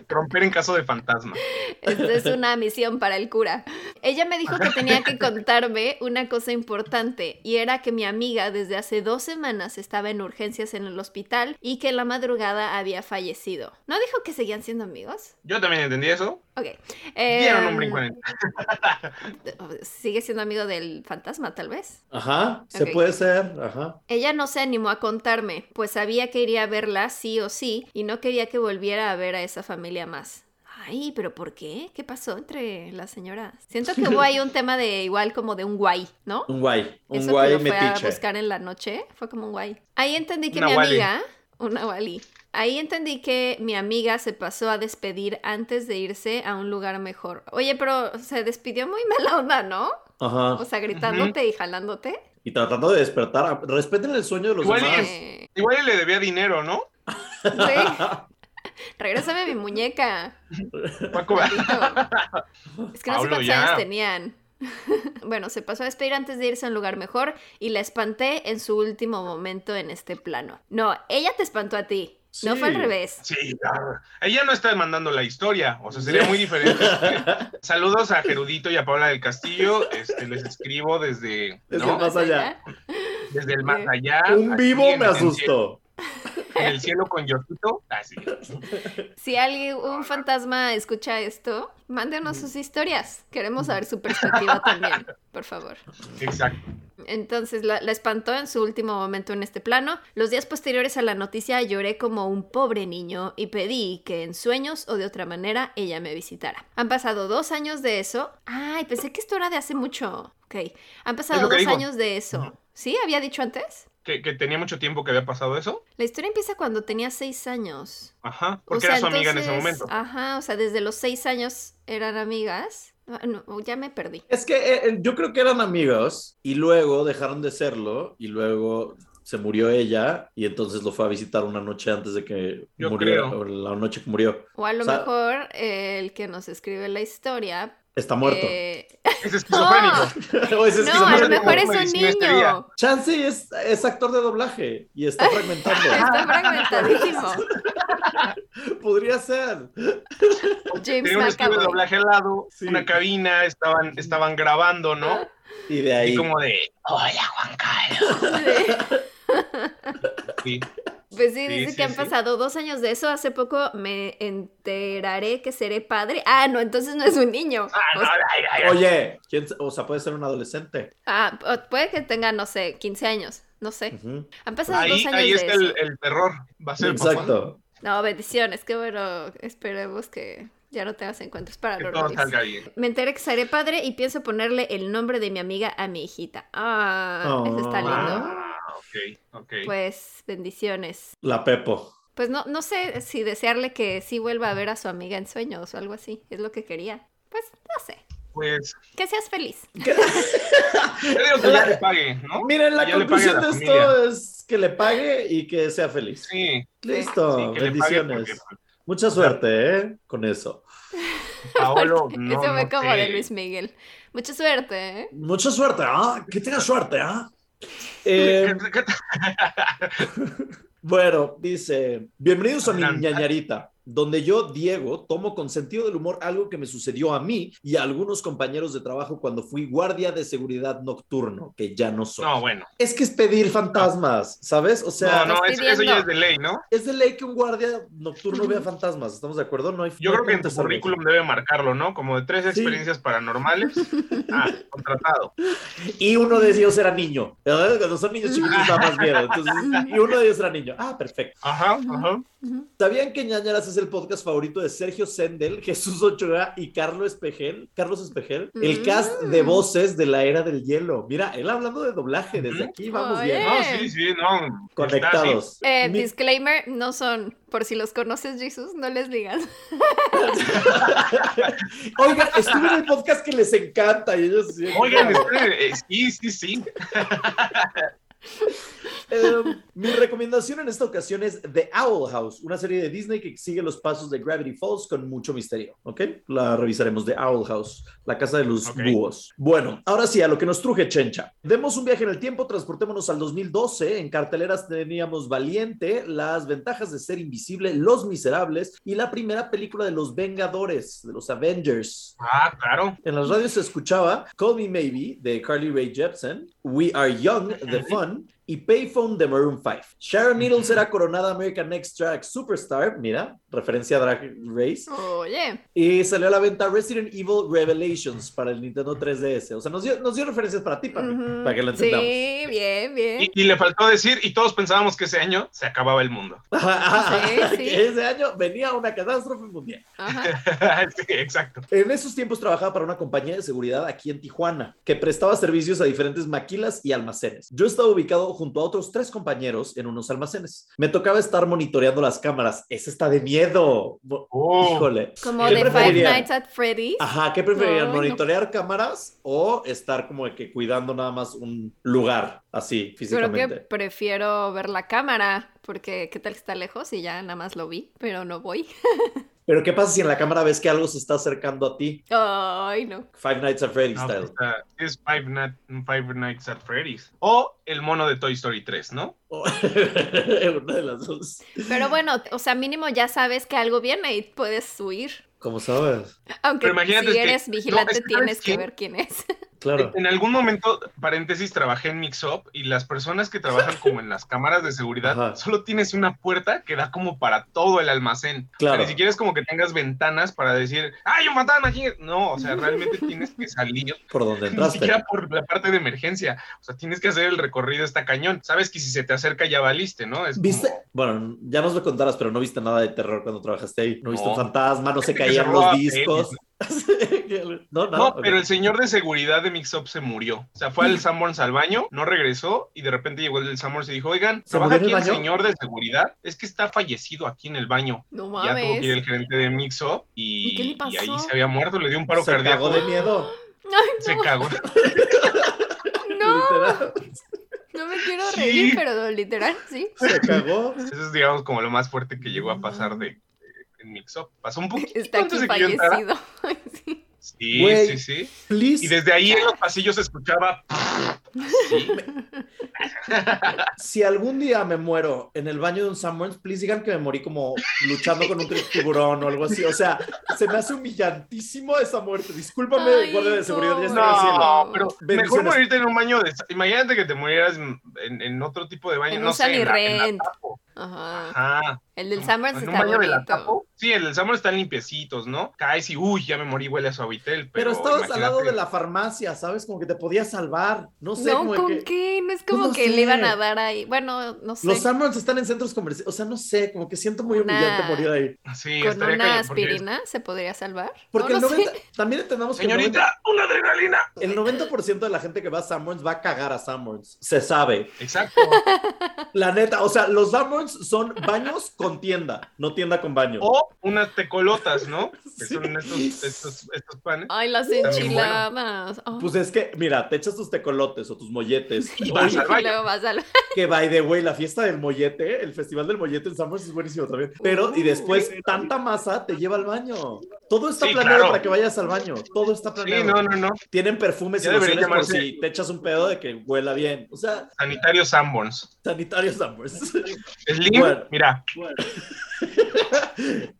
Romper en caso de fantasma. Esta es una misión para el cura. Ella me dijo que tenía que contarme una cosa importante y era que mi amiga desde hace dos semanas estaba en urgencias en el hospital y que en la madrugada había fallecido. ¿No dijo que seguían siendo amigos? Yo también entendí eso. Ok. Dieron un Em, brinco en el- [laughs] Sigue siendo amigo del fantasma, tal vez. Ajá, se puede ser. Ajá. Ella no se animó a contarme, pues sabía que iría a verla sí o sí y no quería que volviera a ver a esa familia más. Ay, pero ¿por qué? ¿Qué pasó entre las señoras? Siento que hubo [laughs] ahí un tema de igual como de un guay, ¿no? Un guay. Un Eso guay que lo fue a metiche. buscar en la noche fue como un guay. Ahí entendí que Una mi amiga, una wally. Ahí entendí que mi amiga se pasó a despedir antes de irse a un lugar mejor. Oye, pero se despidió muy mala onda, ¿no? Ajá. O sea, gritándote y jalándote. Y tratando de despertar. Respeten el sueño de los Igual demás. Igual y le debía dinero, ¿no? sí. Regrésame mi muñeca. Paco. Es que no sé Pablo, cuántos ya. años tenían. [laughs] Bueno, se pasó a despedir antes de irse a un lugar mejor y la espanté en su último momento en este plano. No, ella te espantó a ti. No fue al revés. Sí, claro. Ella no está mandando la historia, o sea, sería muy diferente. [laughs] Saludos a Gerudito y a Paula del Castillo. Este, les escribo desde, Desde ¿no? más allá. desde el más allá. Un vivo me el asustó. En el cielo con Yosito. Ah, sí. Si alguien, un fantasma escucha esto, mándenos sus historias. Queremos saber su [laughs] perspectiva también, por favor. Exacto. Entonces la, la espantó en su último momento en este plano. Los días posteriores a la noticia lloré como un pobre niño y pedí que en sueños o de otra manera ella me visitara. Han pasado dos años de eso. Ay, pensé que esto era de hace mucho. Ok. Han pasado dos digo. años de eso. ¿Sí? ¿Había dicho antes? Que, que tenía mucho tiempo que había pasado eso. La historia empieza cuando tenía seis años. Ajá. O Porque sea, era su amiga en ese momento. Ajá, o sea, desde los seis años eran amigas. Ah, no, ya me perdí. Es que eh, eh, yo creo que eran amigos y luego dejaron de serlo y luego se murió ella y entonces lo fue a visitar una noche antes de que Yo muriera, creo. o la noche que murió. O a lo O sea- mejor eh, el que nos escribe la historia. Está muerto. eh, Es [laughs] esquizofrénico. [laughs] O es no, a lo mejor es un niño. Chance es, es actor de doblaje y está fragmentando. [laughs] Está fragmentadísimo. Podría ser. James Tenía un estudio de doblaje al lado, Sí. una cabina, estaban, estaban grabando, ¿no? Y de ahí. Y como de, hola Juan Carlos. Sí. Pues sí, Sí, dice sí, que han sí. pasado dos años de eso. Hace poco me enteraré que seré padre. Ah, no, entonces no es un niño. Ah, no, O sea, ay, ay, ay. Oye, ¿quién sa- o sea, puede ser un adolescente. ah, puede que tenga, no sé, 15 años. No sé. Han pasado Ahí, dos años ahí de está eso. el, el terror. Va a ser papá. Exacto. No, bendiciones. Qué bueno. Esperemos que ya no tengas encuentros Que todo paranormales. salga bien. Me enteré que seré padre y pienso ponerle el nombre de mi amiga a mi hijita. Ah, eso está Oh. lindo. Ah, ok, ok. Pues bendiciones. La Pepo. Pues no, no sé si desearle que sí vuelva a ver a su amiga en sueños o algo así. Es lo que quería. Pues no sé. Pues, Que seas feliz. [laughs] yo digo que ya le pague, ¿no? Miren, la Que conclusión la de familia. esto es que le pague y que sea feliz. Sí, Listo, sí, que bendiciones. porque Mucha suerte, ¿eh? Con eso. [laughs] Paolo, [laughs] no, Eso fue no como sé. de Luis Miguel. Mucha suerte, ¿eh? Mucha suerte, ¿ah? Que tenga suerte, ¿ah? Eh, ¿Qué- qué- [laughs] bueno, dice, bienvenidos a mi ñañarita, donde yo, Diego, tomo con sentido del humor algo que me sucedió a mí y a algunos compañeros de trabajo cuando fui guardia de seguridad nocturno, que ya no soy. No, bueno. Es que es pedir fantasmas, ¿sabes? O sea, No, no, eso, eso ya es de ley, ¿no? es de ley que un guardia nocturno vea fantasmas, ¿estamos de acuerdo? No hay Yo no creo que en tu currículum debe marcarlo, ¿no? Como de tres experiencias paranormales. [laughs] Ah, contratado. Y uno de ellos era niño. Cuando son niños chiquitos [laughs] da más miedo. Entonces, y uno de ellos era niño. Ah, perfecto. Ajá, ajá. ¿Sabían que Ñañaras es el podcast favorito de Sergio Sendel, [laughs] Jesús Ochoa y Carlos Espejel? Carlos Espejel, el Mm. cast de voces de la era del hielo. Mira, él hablando de doblaje, desde aquí vamos Oye. bien. No, sí, sí, no. Conectados. Eh, Mi- disclaimer, no son. Por si los conoces, Jesús, no les digas. [laughs] Oiga, estuve en el podcast que les encanta y ellos sí. Oigan, eh, sí, sí, sí. Eh, mi recomendación en esta ocasión es The Owl House, una serie de Disney que sigue los pasos de Gravity Falls con mucho misterio, ¿ok? La revisaremos, The Owl House, la casa de los Ok. búhos. Bueno, ahora sí, a lo que nos truje, Chencha. Demos un viaje en el tiempo, transportémonos al 2012. En carteleras teníamos Valiente, Las ventajas de ser invisible, Los Miserables y la primera película de los Vengadores, de los Avengers. Ah, claro. En las radios se escuchaba Call Me Maybe de Carly Rae Jepsen, We Are Young the [laughs] Fun y Payphone de Maroon 5. Sharon Needles era coronada American Next Track Superstar, mira, referencia a Drag Race, Oye, y salió a la venta Resident Evil Revelations para el Nintendo 3DS. O sea, nos dio, nos dio referencias para ti, papi, ujú. para que lo entendamos. Sí, bien, bien. Y, y le faltó decir, y todos pensábamos que ese año se acababa el mundo. [laughs] Sí, sí. Que ese año venía una catástrofe mundial. Ajá. [laughs] sí, exacto. En esos tiempos trabajaba para una compañía de seguridad aquí en Tijuana, que prestaba servicios a diferentes maquilas y almacenes. Yo estaba ubicado junto a otros tres compañeros en unos almacenes. Me tocaba estar monitoreando las cámaras. Ese está de miedo. Oh. Híjole. Como ¿Qué de Five? Nights at Freddy's. Ajá, ¿qué preferirían? No. ¿Monitorear cámaras o estar como de que cuidando nada más un lugar así Creo que físicamente? prefiero ver la cámara, porque qué tal que está lejos y ya nada más lo vi, pero no voy. [laughs] Pero ¿qué pasa si en la cámara ves que algo se está acercando a ti? Ay, no. Five Nights at Freddy's No, style. pues, es Five, Night- Five Nights at Freddy's. O el mono de Toy Story 3, ¿no? [laughs] Una de las dos. Pero bueno, o sea, mínimo ya sabes que algo viene y puedes huir. ¿Cómo sabes? Aunque Pero imagínate, si que- eres no, vigilante tienes ¿sabes que ver quién es. [laughs] Claro. En algún momento, paréntesis, trabajé en Mix Up y las personas que trabajan como en las cámaras de seguridad, Ajá. solo tienes una puerta que da como para todo el almacén. O sea, Claro. ni siquiera es como que tengas ventanas para decir, ¡ay, un fantasma aquí! No, o sea, realmente [laughs] tienes que salir, Por donde [laughs] ni entraste. siquiera por la parte de emergencia. O sea, tienes que hacer el recorrido, está cañón. Sabes que si se te acerca ya valiste, ¿no? Es ¿Viste? como- Bueno, ya nos lo contarás, pero no viste nada de terror cuando trabajaste ahí. No viste No. un fantasma, no se caían los discos. [laughs] no, no, No, ok. pero el señor de seguridad de Mix Up se murió. O sea, fue al [laughs] Sanborns al baño, no regresó y de repente llegó el Sanborns y dijo, oigan, ¿Se ¿trabaja aquí el señor de seguridad? Es que está fallecido aquí en el baño. No Y Ya tuvo que ir mames. el gerente de Mix Up y, ¿Y qué le y ahí se había muerto, le dio un paro se cardíaco. cagó de miedo. [gasps] Ay, Se cagó. [laughs] no, no me quiero Sí. reír, pero literal, sí. Se cagó. Eso es, digamos, como lo más fuerte que llegó a pasar de- en Mix Up. Pasó un [laughs] poquito Está aquí antes de que yo entrara. sí. Sí, sí, sí. Please. Y desde ahí en los pasillos se escuchaba. Sí. Si algún día me muero en el baño de un Sanborns, please digan que me morí como luchando con un [laughs] tiburón o algo así. O sea, se me hace humillantísimo esa muerte. Discúlpame, Ay, guardia de seguridad, ya estoy. No, pero mejor morirte en un baño de. Imagínate que te murieras en, en otro tipo de baño, En no un sé. En la, en la Sunny Tapo. Ajá. Ajá. El del Summers está baño de la bonito. Tapo. Sí, el del Summers están limpiecitos, ¿no? Caes y uy, ya me morí, huele a suavitel. Pero, Pero estabas al lado de la farmacia, ¿sabes? Como que te podías salvar. No sé, No, como ¿con que... qué? No es como no que sé. le iban a dar ahí. Bueno, no sé. Los Sanborns están en centros comerciales. O sea, no sé, como que siento muy Una- humillante morir ahí. Sí, Con estaría una porque- aspirina se podría salvar. Porque no, el no 90, sé. también entendamos que el 90, Señorita, una adrenalina. el 90% de la gente que va a Sanborns va a cagar a Sanborns. Se sabe. Exacto. [laughs] La neta, o sea, los Son baños con tienda, no tienda con baño. O unas tecolotas, ¿no? [laughs] Que Sí. son estos, estos, estos panes. Ay, las enchiladas. Pues es que, mira, te echas tus tecolotes o tus molletes. [laughs] Y Oye, vas al Y baño. luego vas al- [laughs] que by the way, la fiesta del mollete, el festival del mollete en Sanborns es buenísimo también. Pero, y después, tanta masa te lleva al baño. Todo está Sí, planeado claro. para que vayas al baño. Todo está Sí, planeado. no, no, no. Tienen perfumes y Ya debería lociones por si te echas un pedo de que huela bien. O sea, Sanitario Sanborns. sanitarios Sanborns. Slim, [laughs] Bueno. mira, [laughs]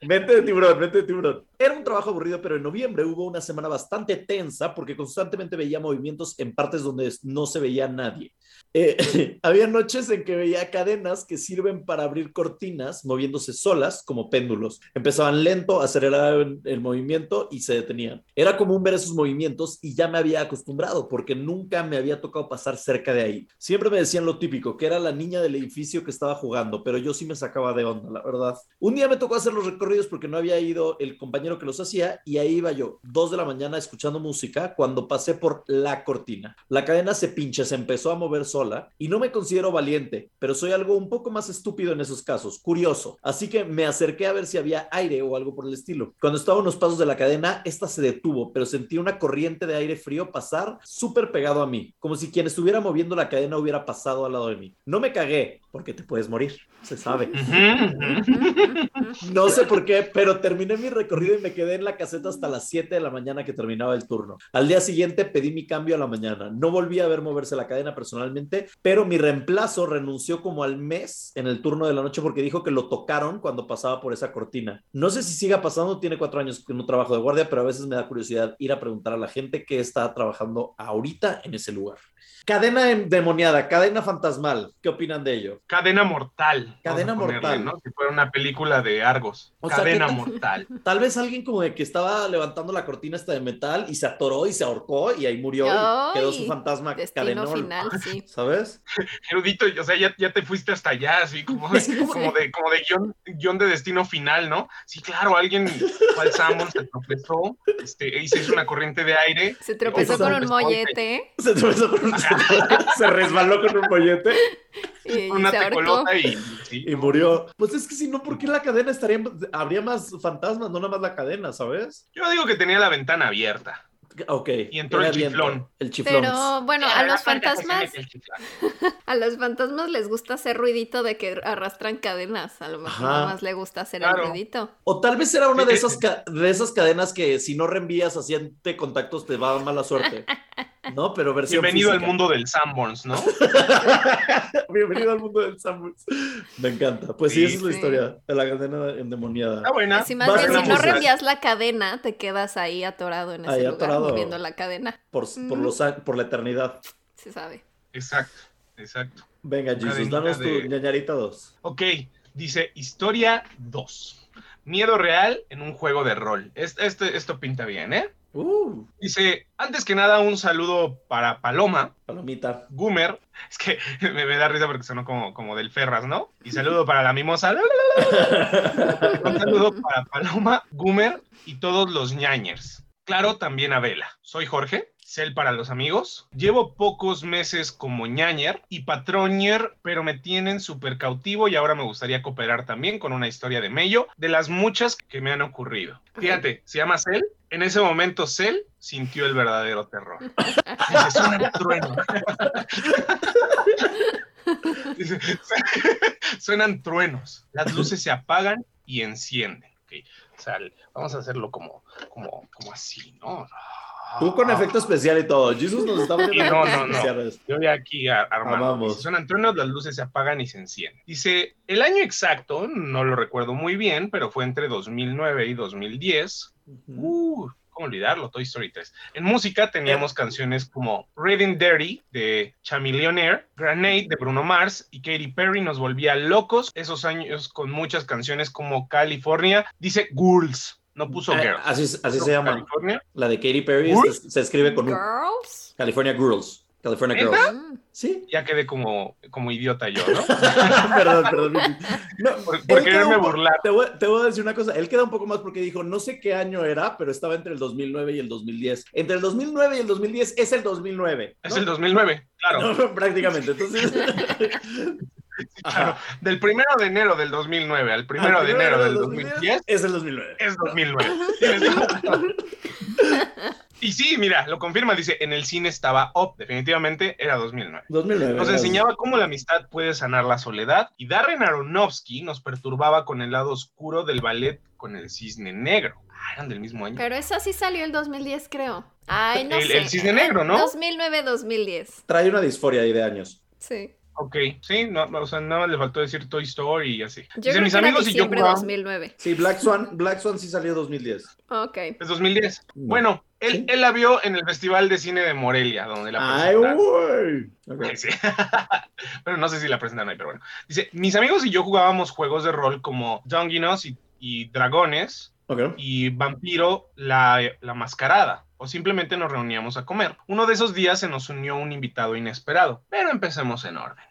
Mente de tiburón, mente de tiburón. Era un trabajo aburrido, pero en noviembre hubo una semana bastante tensa porque constantemente veía movimientos en partes donde no se veía nadie. Eh, [laughs] había noches en que veía cadenas que sirven para abrir cortinas moviéndose solas como péndulos. Empezaban lento, aceleraban el movimiento y se detenían. Era común ver esos movimientos y ya me había acostumbrado porque nunca me había tocado pasar cerca de ahí. Siempre me decían lo típico, que era la niña del edificio que estaba jugando, pero yo sí me sacaba de onda, la verdad. Un día me tocó hacer los recorridos porque no había ido el compañero que los hacía y ahí iba yo, dos de la mañana escuchando música cuando pasé por la cortina. La cadena se pincha, se empezó a mover sola y no me considero valiente, pero soy algo un poco más estúpido en esos casos, curioso. Así que me acerqué a ver si había aire o algo por el estilo. Cuando estaba a unos pasos de la cadena, esta se detuvo, pero sentí una corriente de aire frío pasar súper pegado a mí, como si quien estuviera moviendo la cadena hubiera pasado al lado de mí. No me cagué, porque te puedes morir, se sabe. No sé por qué, pero terminé mi recorrido y me quedé en la caseta hasta las 7 de la mañana que terminaba el turno. Al día siguiente pedí mi cambio a la mañana. No volví a ver moverse la cadena personalmente, pero mi reemplazo renunció como al mes en el turno de la noche porque dijo que lo tocaron cuando pasaba por esa cortina. No sé si siga pasando, tiene cuatro años que no trabajo de guardia, pero a veces me da curiosidad ir a preguntar a la gente que está trabajando ahorita en ese lugar. Cadena endemoniada, cadena fantasmal. ¿Qué opinan de ello? Cadena mortal. Cadena ponerle, mortal. ¿no? Si fuera una película de Argos. O Cadena mortal. [laughs] Tal vez alguien como de que estaba levantando la cortina esta de metal y se atoró y se ahorcó y ahí murió y quedó su fantasma Destino cadenón. final, sí. ¿Sabes? [laughs] Erudito, o sea, ya, ya te fuiste hasta allá, así como, que como- como de, como de guion, guion de destino final, ¿no? Sí, claro, alguien fue al Salmon, se tropezó, este, y se hizo una corriente de aire. Se tropezó con un mollete Se, tropezó con un- [laughs] se resbaló con un mollete [laughs] y una tecolota y, murió. Pues es que si no, ¿por qué la cadena estaría, habría más fantasmas, no nada más la cadena, ¿sabes? Yo digo que tenía la ventana abierta. Ok. Y entró era el viento, chiflón. El chiflón. Pero bueno, a los fantasmas, [laughs] a los fantasmas les gusta hacer ruidito de que arrastran cadenas. A lo mejor Ajá. nada más le gusta hacer Claro. el ruidito. O tal vez era una de esas, ca- de esas cadenas que si no reenvías haciente contactos te va a dar mala suerte. ¿No? Pero versión Bienvenido al mundo del Sanborns, ¿no? [laughs] Bienvenido al mundo del Samuels. Me encanta. Pues sí, Sí, esa es la sí. historia de la cadena endemoniada. Está buena. Si más Vas bien, si no reenvías la cadena, te quedas ahí atorado en ese Ahí lugar, atorado. moviendo la cadena. Por, por, los, por la eternidad. Se sabe. Exacto, exacto. Venga, Jesus, Cadenita danos tu de- ñañarita 2. Ok, dice historia 2. Miedo real en un juego de rol. Es- Esto, esto pinta bien, ¿eh? Uh, Dice, antes que nada, un saludo para Paloma, palomita. Goomer. Es que [laughs] me, me da risa porque sonó como, como del Ferras, ¿no? Y saludo para la mimosa. [laughs] Un saludo para Paloma, Goomer y todos los ñañers. Claro, también a Vela. Soy Jorge, Cel para los amigos. Llevo pocos meses como ñañer y patronier, pero me tienen súper cautivo y ahora me gustaría cooperar también con una historia de Mello, de las muchas que me han ocurrido. Fíjate, se llama Cel. En ese momento, Cel sintió el verdadero terror. [laughs] Dice, suena el trueno. Dice, [laughs] suenan truenos, las luces se apagan y encienden. Ok, O sea, vamos a hacerlo como, como, como así, ¿no? Tú con efecto especial y todo. Jesus nos está [laughs] poniendo no, no, no. Yo voy aquí a- armando. Dice, Suenan truenos, las luces se apagan y se encienden. Dice, el año exacto, no lo recuerdo muy bien, pero fue entre 2009 y 2010. Uh, ¿Cómo olvidarlo? Toy Story 3. En música teníamos canciones como Reading Dirty de Chamillionaire, Grenade de Bruno Mars y Katy Perry nos volvía locos esos años con muchas canciones como California. Dice Girls, no puso Eh, Girls. así así se llama. California. La de Katy Perry se, se escribe con un Girls. California Girls. California. Girls. Mm. Sí. Ya quedé como, como idiota yo, ¿no? [laughs] perdón, perdón. No, [laughs] Por, quererme un burlar. Te voy, te voy a decir una cosa. Él queda un poco más porque dijo, no sé qué año era, pero estaba entre el 2009 y el 2010. Entre el 2009 y el 2010 es el 2009. Es el 2009, claro. [laughs] No, prácticamente. Entonces, claro. Del primero de enero del 2009 al primero al de primero enero del del 2010 es el 2009. es 2009. Tienes toda la razón. Y sí, mira, lo confirma, dice, en el cine estaba Up, definitivamente era 2009. 2009. Nos enseñaba cómo la amistad puede sanar la soledad y Darren Aronofsky nos perturbaba con el lado oscuro del ballet con el cisne negro. Ah, eran del mismo año. Pero esa sí salió el 2010, creo. Ay, no El- sé. el cisne negro, ¿no? 2009-2010. Trae una disforia ahí de años. Sí. Ok, sí, no, no, o sea, nada más le faltó decir Toy Story y así. Yo Dice, creo mis que era amigos y yo diciembre jugábamos... 2009. Sí, Black Swan, Black Swan sí salió 2010. Ok. Es 2010. No. Bueno, él, ¿Sí? él la vio en el Festival de Cine de Morelia, donde la Ay, presentaron. güey. Ok. Sí. Pero [laughs] no sé si la presentan ahí, pero bueno. Dice, mis amigos y yo jugábamos juegos de rol como Dungeons y, y Dragones Ok. y Vampiro la, la Mascarada. O simplemente nos reuníamos a comer. Uno de esos días se nos unió un invitado inesperado. Pero empecemos en orden.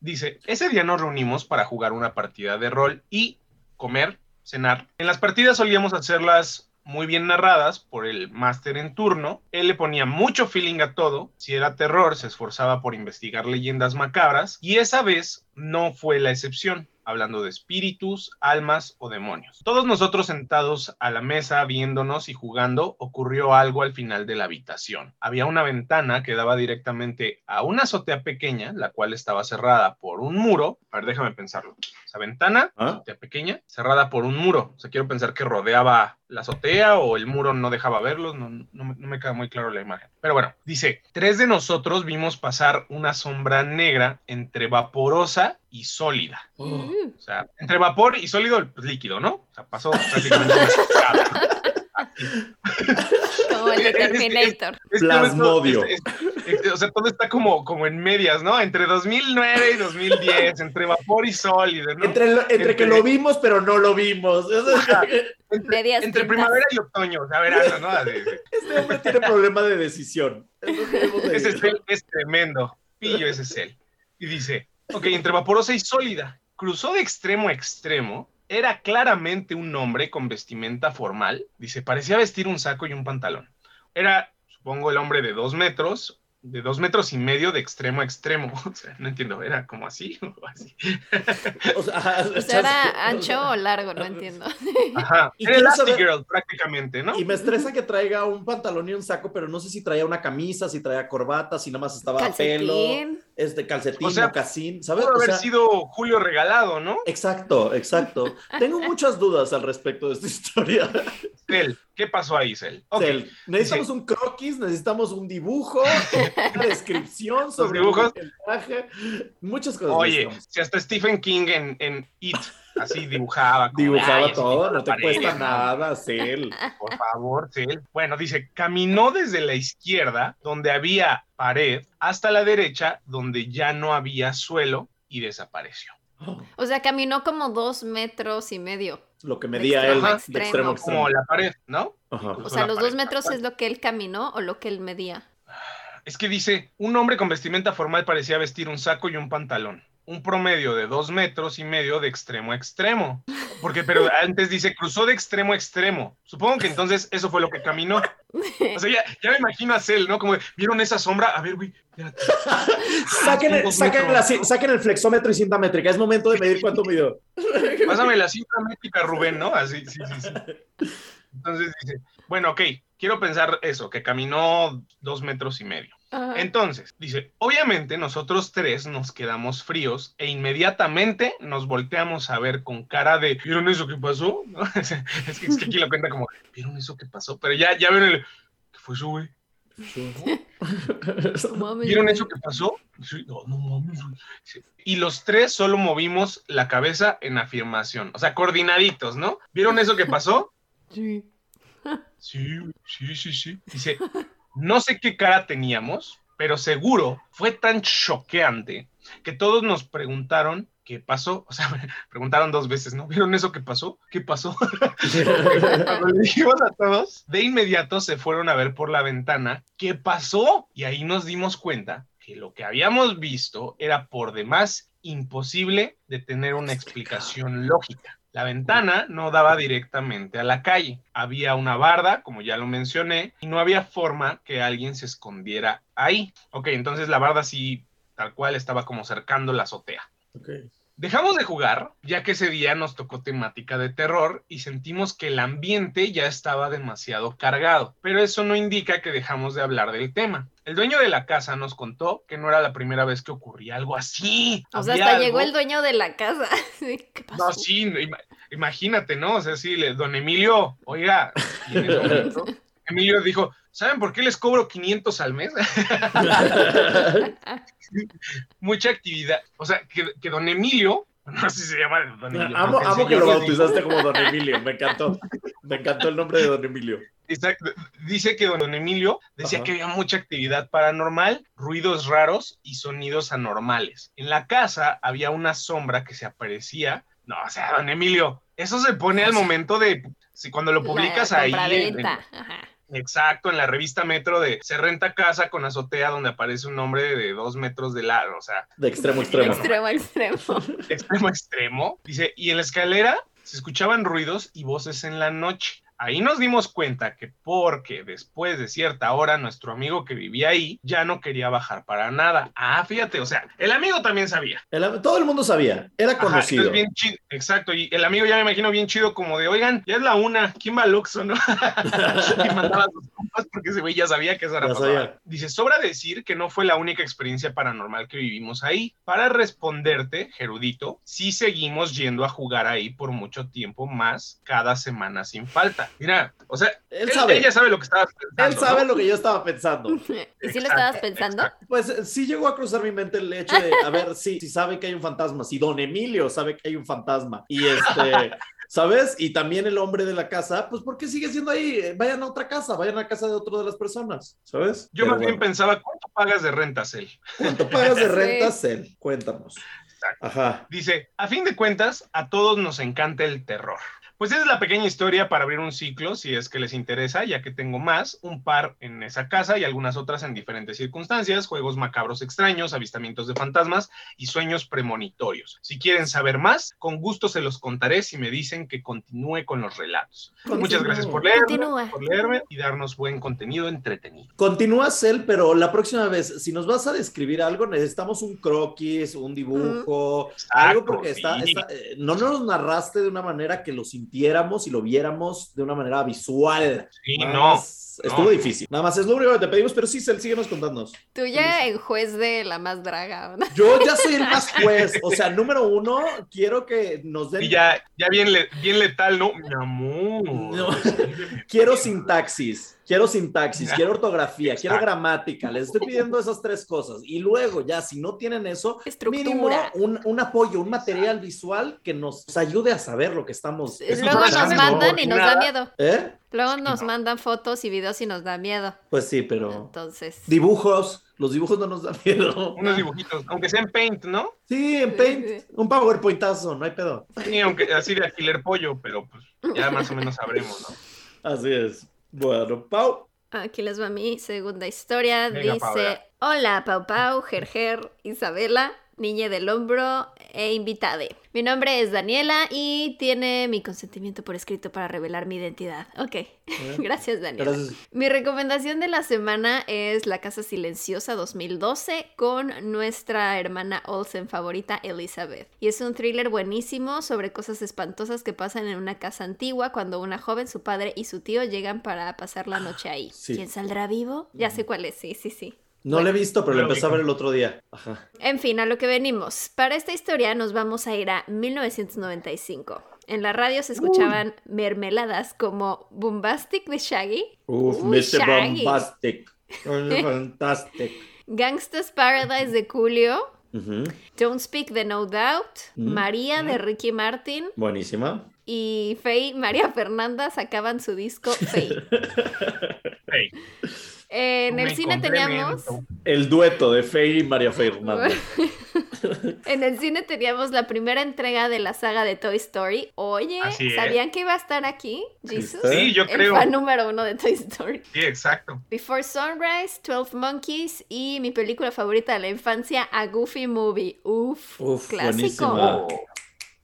Dice, ese día nos reunimos para jugar una partida de rol y comer, cenar. En las partidas solíamos hacerlas muy bien narradas por el máster en turno. Él le ponía mucho feeling a todo. Si era terror, se esforzaba por investigar leyendas macabras. Y esa vez no fue la excepción. Hablando de espíritus, almas o demonios. Todos nosotros sentados a la mesa viéndonos y jugando, ocurrió algo al final de la habitación. Había una ventana que daba directamente a una azotea pequeña, la cual estaba cerrada por un muro. A ver, déjame pensarlo. Esa ventana, ¿Ah? azotea pequeña, cerrada por un muro. O sea, quiero pensar que rodeaba la azotea o el muro no dejaba verlos. No, no me- no me queda muy claro la imagen. Pero bueno, dice, tres de nosotros vimos pasar una sombra negra entre vaporosa y sólida. Oh. O sea, entre vapor y sólido, pues líquido, ¿no? O sea, pasó prácticamente. Como el de [laughs] Terminator. Es Plasmodio. es- es- es- o sea, todo está como, como en medias, ¿no? Entre 2009 y 2010, entre vapor y sólido, ¿no? Entre, lo- entre que Entre- lo vimos, pero no lo vimos. Medias Entre primavera y otoño, o sea, verano, ¿no? Así, sí. Este hombre tiene problema de decisión. Ese es, él, es tremendo. Pillo, ese es él. Y dice, ok, entre vaporosa y sólida. Cruzó de extremo a extremo. Era claramente un hombre con vestimenta formal. Dice, parecía vestir un saco y un pantalón. Era, supongo, el hombre de dos metros, de dos metros y medio de extremo a extremo. [laughs] O sea, no entiendo, era como así [laughs] o así. O sea, [laughs] O sea, ¿era ancho o largo? No entiendo. Ajá. Y Era Girl, prácticamente, ¿no? Y me estresa que traiga un pantalón y un saco, pero no sé si traía una camisa, si traía corbata, si nada más estaba a pelo, Calcetín. Este calcetín, O sea, mocasín, ¿sabes? Pudo O haber sea, sido Julio regalado, ¿no? Exacto, exacto. [laughs] Tengo muchas dudas al respecto de esta [laughs] historia. Cel, ¿qué pasó ahí, Cel? Ok. Cel, necesitamos un croquis, necesitamos un dibujo, [laughs] una descripción sobre dibujos? el traje, muchas cosas. Oye, si hasta Stephen King en, en It así dibujaba. como, Dibujaba todo, no te pared, cuesta ¿no? nada, Cel. Por favor, Cel. Bueno, dice, caminó desde la izquierda, donde había pared, hasta la derecha, donde ya no había suelo, y desapareció. O sea, caminó como dos metros y medio. Lo que medía él de extremo extremo. extremo. Como la pared, ¿no? Ajá. O sea, los pared, dos metros es lo que él caminó o lo que él medía. Es que dice, un hombre con vestimenta formal parecía vestir un saco y un pantalón. Un promedio de dos metros y medio de extremo a extremo. Porque, pero [laughs] antes dice, cruzó de extremo a extremo. Supongo que entonces eso fue lo que caminó. O sea, ya, ya me imagino a Cell, ¿no? Como, ¿vieron esa sombra? A ver, güey, espérate. [laughs] Saquen, saquen el flexómetro y cinta métrica. Es momento de medir cuánto midió. [laughs] Pásame la cinta métrica, Rubén, ¿no? Así, sí, sí, sí. Entonces dice, bueno, ok, quiero pensar eso, que caminó dos metros y medio. Ajá. Entonces, dice, obviamente nosotros tres nos quedamos fríos e inmediatamente nos volteamos a ver con cara de, ¿vieron eso que pasó? ¿No? [laughs] Es, es que, es que aquí lo cuenta como, ¿vieron eso que pasó? Pero ya, ya ven el, ¿qué fue eso, güey? [laughs] ¿Vieron eso que pasó? No, no mames. Y los tres solo movimos la cabeza en afirmación, o sea, coordinaditos, ¿no? ¿Vieron eso que pasó? [laughs] Sí. Sí, sí, sí, sí. Dice, no sé qué cara teníamos, pero seguro fue tan choqueante que todos nos preguntaron qué pasó. O sea, [laughs] preguntaron dos veces, ¿no? ¿Vieron eso que pasó? ¿Qué pasó? [laughs] Cuando le dijimos a todos, de inmediato se fueron a ver por la ventana qué pasó. Y ahí nos dimos cuenta que lo que habíamos visto era por demás imposible de tener una explicación lógica. La ventana no daba directamente a la calle. Había una barda, como ya lo mencioné, y no había forma que alguien se escondiera ahí. Ok, entonces la barda sí, tal cual, estaba como cercando la azotea. Ok. Dejamos de jugar, ya que ese día nos tocó temática de terror y sentimos que el ambiente ya estaba demasiado cargado, pero eso no indica que dejamos de hablar del tema. El dueño de la casa nos contó que no era la primera vez que ocurría algo así. O sea, hasta algo- llegó el dueño de la casa. [laughs] ¿Qué pasó? No, sí, imagínate, ¿no? O sea, sí, le- don Emilio, oiga, [laughs] Emilio dijo, ¿saben por qué les cobro 500 al mes? [laughs] Mucha actividad. O sea, que, que don Emilio, no sé si se llama don Emilio. Amo, que lo bautizaste como Don Emilio. Me encantó. Me encantó el nombre de Don Emilio. Exacto. Dice que don Emilio decía Ajá. que había mucha actividad paranormal, ruidos raros y sonidos anormales. En la casa había una sombra que se aparecía. No, o sea, don Emilio, eso se pone al momento de si cuando lo publicas La ahí. en- ajá. Exacto, en la revista Metro de se renta casa con azotea donde aparece un hombre de dos metros de lado, o sea, De extremo a extremo. Extremo, extremo. extremo extremo. Dice, y en la escalera se escuchaban ruidos y voces en la noche. Ahí nos dimos cuenta que porque después de cierta hora nuestro amigo que vivía ahí ya no quería bajar para nada. Ah, fíjate, o sea, el amigo también sabía. El- todo el mundo sabía. Era Ajá, conocido. entonces bien chido, exacto, y el amigo ya me imagino bien chido como de, oigan, ya es la una, ¿quién va al Oxxo, no? [laughs] y mandaba sus compas porque ese güey ya sabía que eso era sabía. Dice, sobra decir que no fue la única experiencia paranormal que vivimos ahí. Para responderte, Gerudito, sí seguimos yendo a jugar ahí por mucho tiempo más cada semana sin falta. Mira, o sea, Él él, sabe. ella sabe lo que estabas pensando. Él sabe ¿no? lo que yo estaba pensando. [laughs] ¿Y si lo estabas pensando? exacto. Pues eh, sí llegó a cruzar mi mente el hecho de, a ver, si si sabe que hay un fantasma, si don Emilio sabe que hay un fantasma, y este, [laughs] ¿sabes? Y también el hombre de la casa, pues ¿por qué sigue siendo ahí? Eh, Vayan a otra casa, vayan a la casa de otro de las personas, ¿sabes? Yo Pero más bien pensaba, ¿cuánto pagas de rentas él? ¿Cuánto pagas de [laughs] Sí. renta, Cel? Cuéntanos. Ajá. Dice, a fin de cuentas, a todos nos encanta el terror. Pues esa es la pequeña historia para abrir un ciclo, si es que les interesa, ya que tengo más, un par en esa casa y algunas otras en diferentes circunstancias, juegos macabros extraños, avistamientos de fantasmas y sueños premonitorios. Si quieren saber más, con gusto se los contaré si me dicen que continúe con los relatos. Muchas gracias por leerme, Continúa. por leerme y darnos buen contenido entretenido. Continúa, Cel, pero la próxima vez, si nos vas a describir algo, necesitamos un croquis, un dibujo, algo Exacto, porque está, sí. está- eh, no nos narraste de una manera que lo sintiéramos y lo viéramos de una manera visual. Sí, no. Estuvo no. difícil. Nada más es lo único que te pedimos, pero sí, Cel, síguenos contándonos. Tú ya en juez de la más draga, ¿no? Yo ya soy el más juez. O sea, número uno, quiero que nos den. Y ya, ya bien, le- bien letal, ¿no? Mi amor. No. Quiero sintaxis, quiero sintaxis, quiero ortografía, quiero gramática. Les estoy pidiendo esas tres cosas. Y luego, ya, si no tienen eso, mínimo Estructura. un, un apoyo, un material visual que nos ayude a saber lo que estamos. Luego no nos mandan y nos da miedo. ¿Eh? Luego nos no. mandan fotos y videos y nos da miedo. Pues sí, pero. Entonces. Dibujos, los dibujos no nos dan miedo. Unos dibujitos, aunque sea en Paint, ¿no? Sí, en Paint, un PowerPointazo, no hay pedo. Sí, aunque así de alquiler pollo, pero pues ya más o menos sabremos, ¿no? Así es. Bueno, Pau. Aquí les va mi segunda historia. Venga, Dice. Hola, Pau Pau, Gerger, Isabela. Niña del hombro e invitade. Mi nombre es Daniela y tiene mi consentimiento por escrito para revelar mi identidad. Ok, [laughs] gracias Daniela. Gracias. Mi recomendación de la semana es La Casa Silenciosa 2012 con nuestra hermana Olsen favorita Elizabeth. Y es un thriller buenísimo sobre cosas espantosas que pasan en una casa antigua cuando una joven, su padre y su tío llegan para pasar la noche ahí. sí. ¿Quién saldrá vivo? Ya sé cuál es, sí, sí, sí. No lo he visto, pero lo empecé a ver el otro día. Ajá. En fin, a lo que venimos. Para esta historia nos vamos a ir a 1995. En la radio se escuchaban mermeladas como Bombastic de Shaggy, Uf, Uy, Mr. Shaggy. Bombastic. [laughs] Fantastic. Gangsta's Paradise de Julio, Ujú. Don't Speak de No Doubt, Mm. María de Ricky Martin Buenísima. y Faye María Fernanda sacaban su disco [laughs] Faye. Hey, En el me cine teníamos. El dueto de Faye y María [laughs] Fernanda. [laughs] en el cine teníamos la primera entrega de la saga de Toy Story. Oye, Así es. ¿sabían que iba a estar aquí? Jesus. Sí, yo El creo. fan número uno de Toy Story. Sí, exacto. Before Sunrise, 12 Monkeys y mi película favorita de la infancia, A Goofy Movie. Uf, Uf, clásico. buenísima. Oh,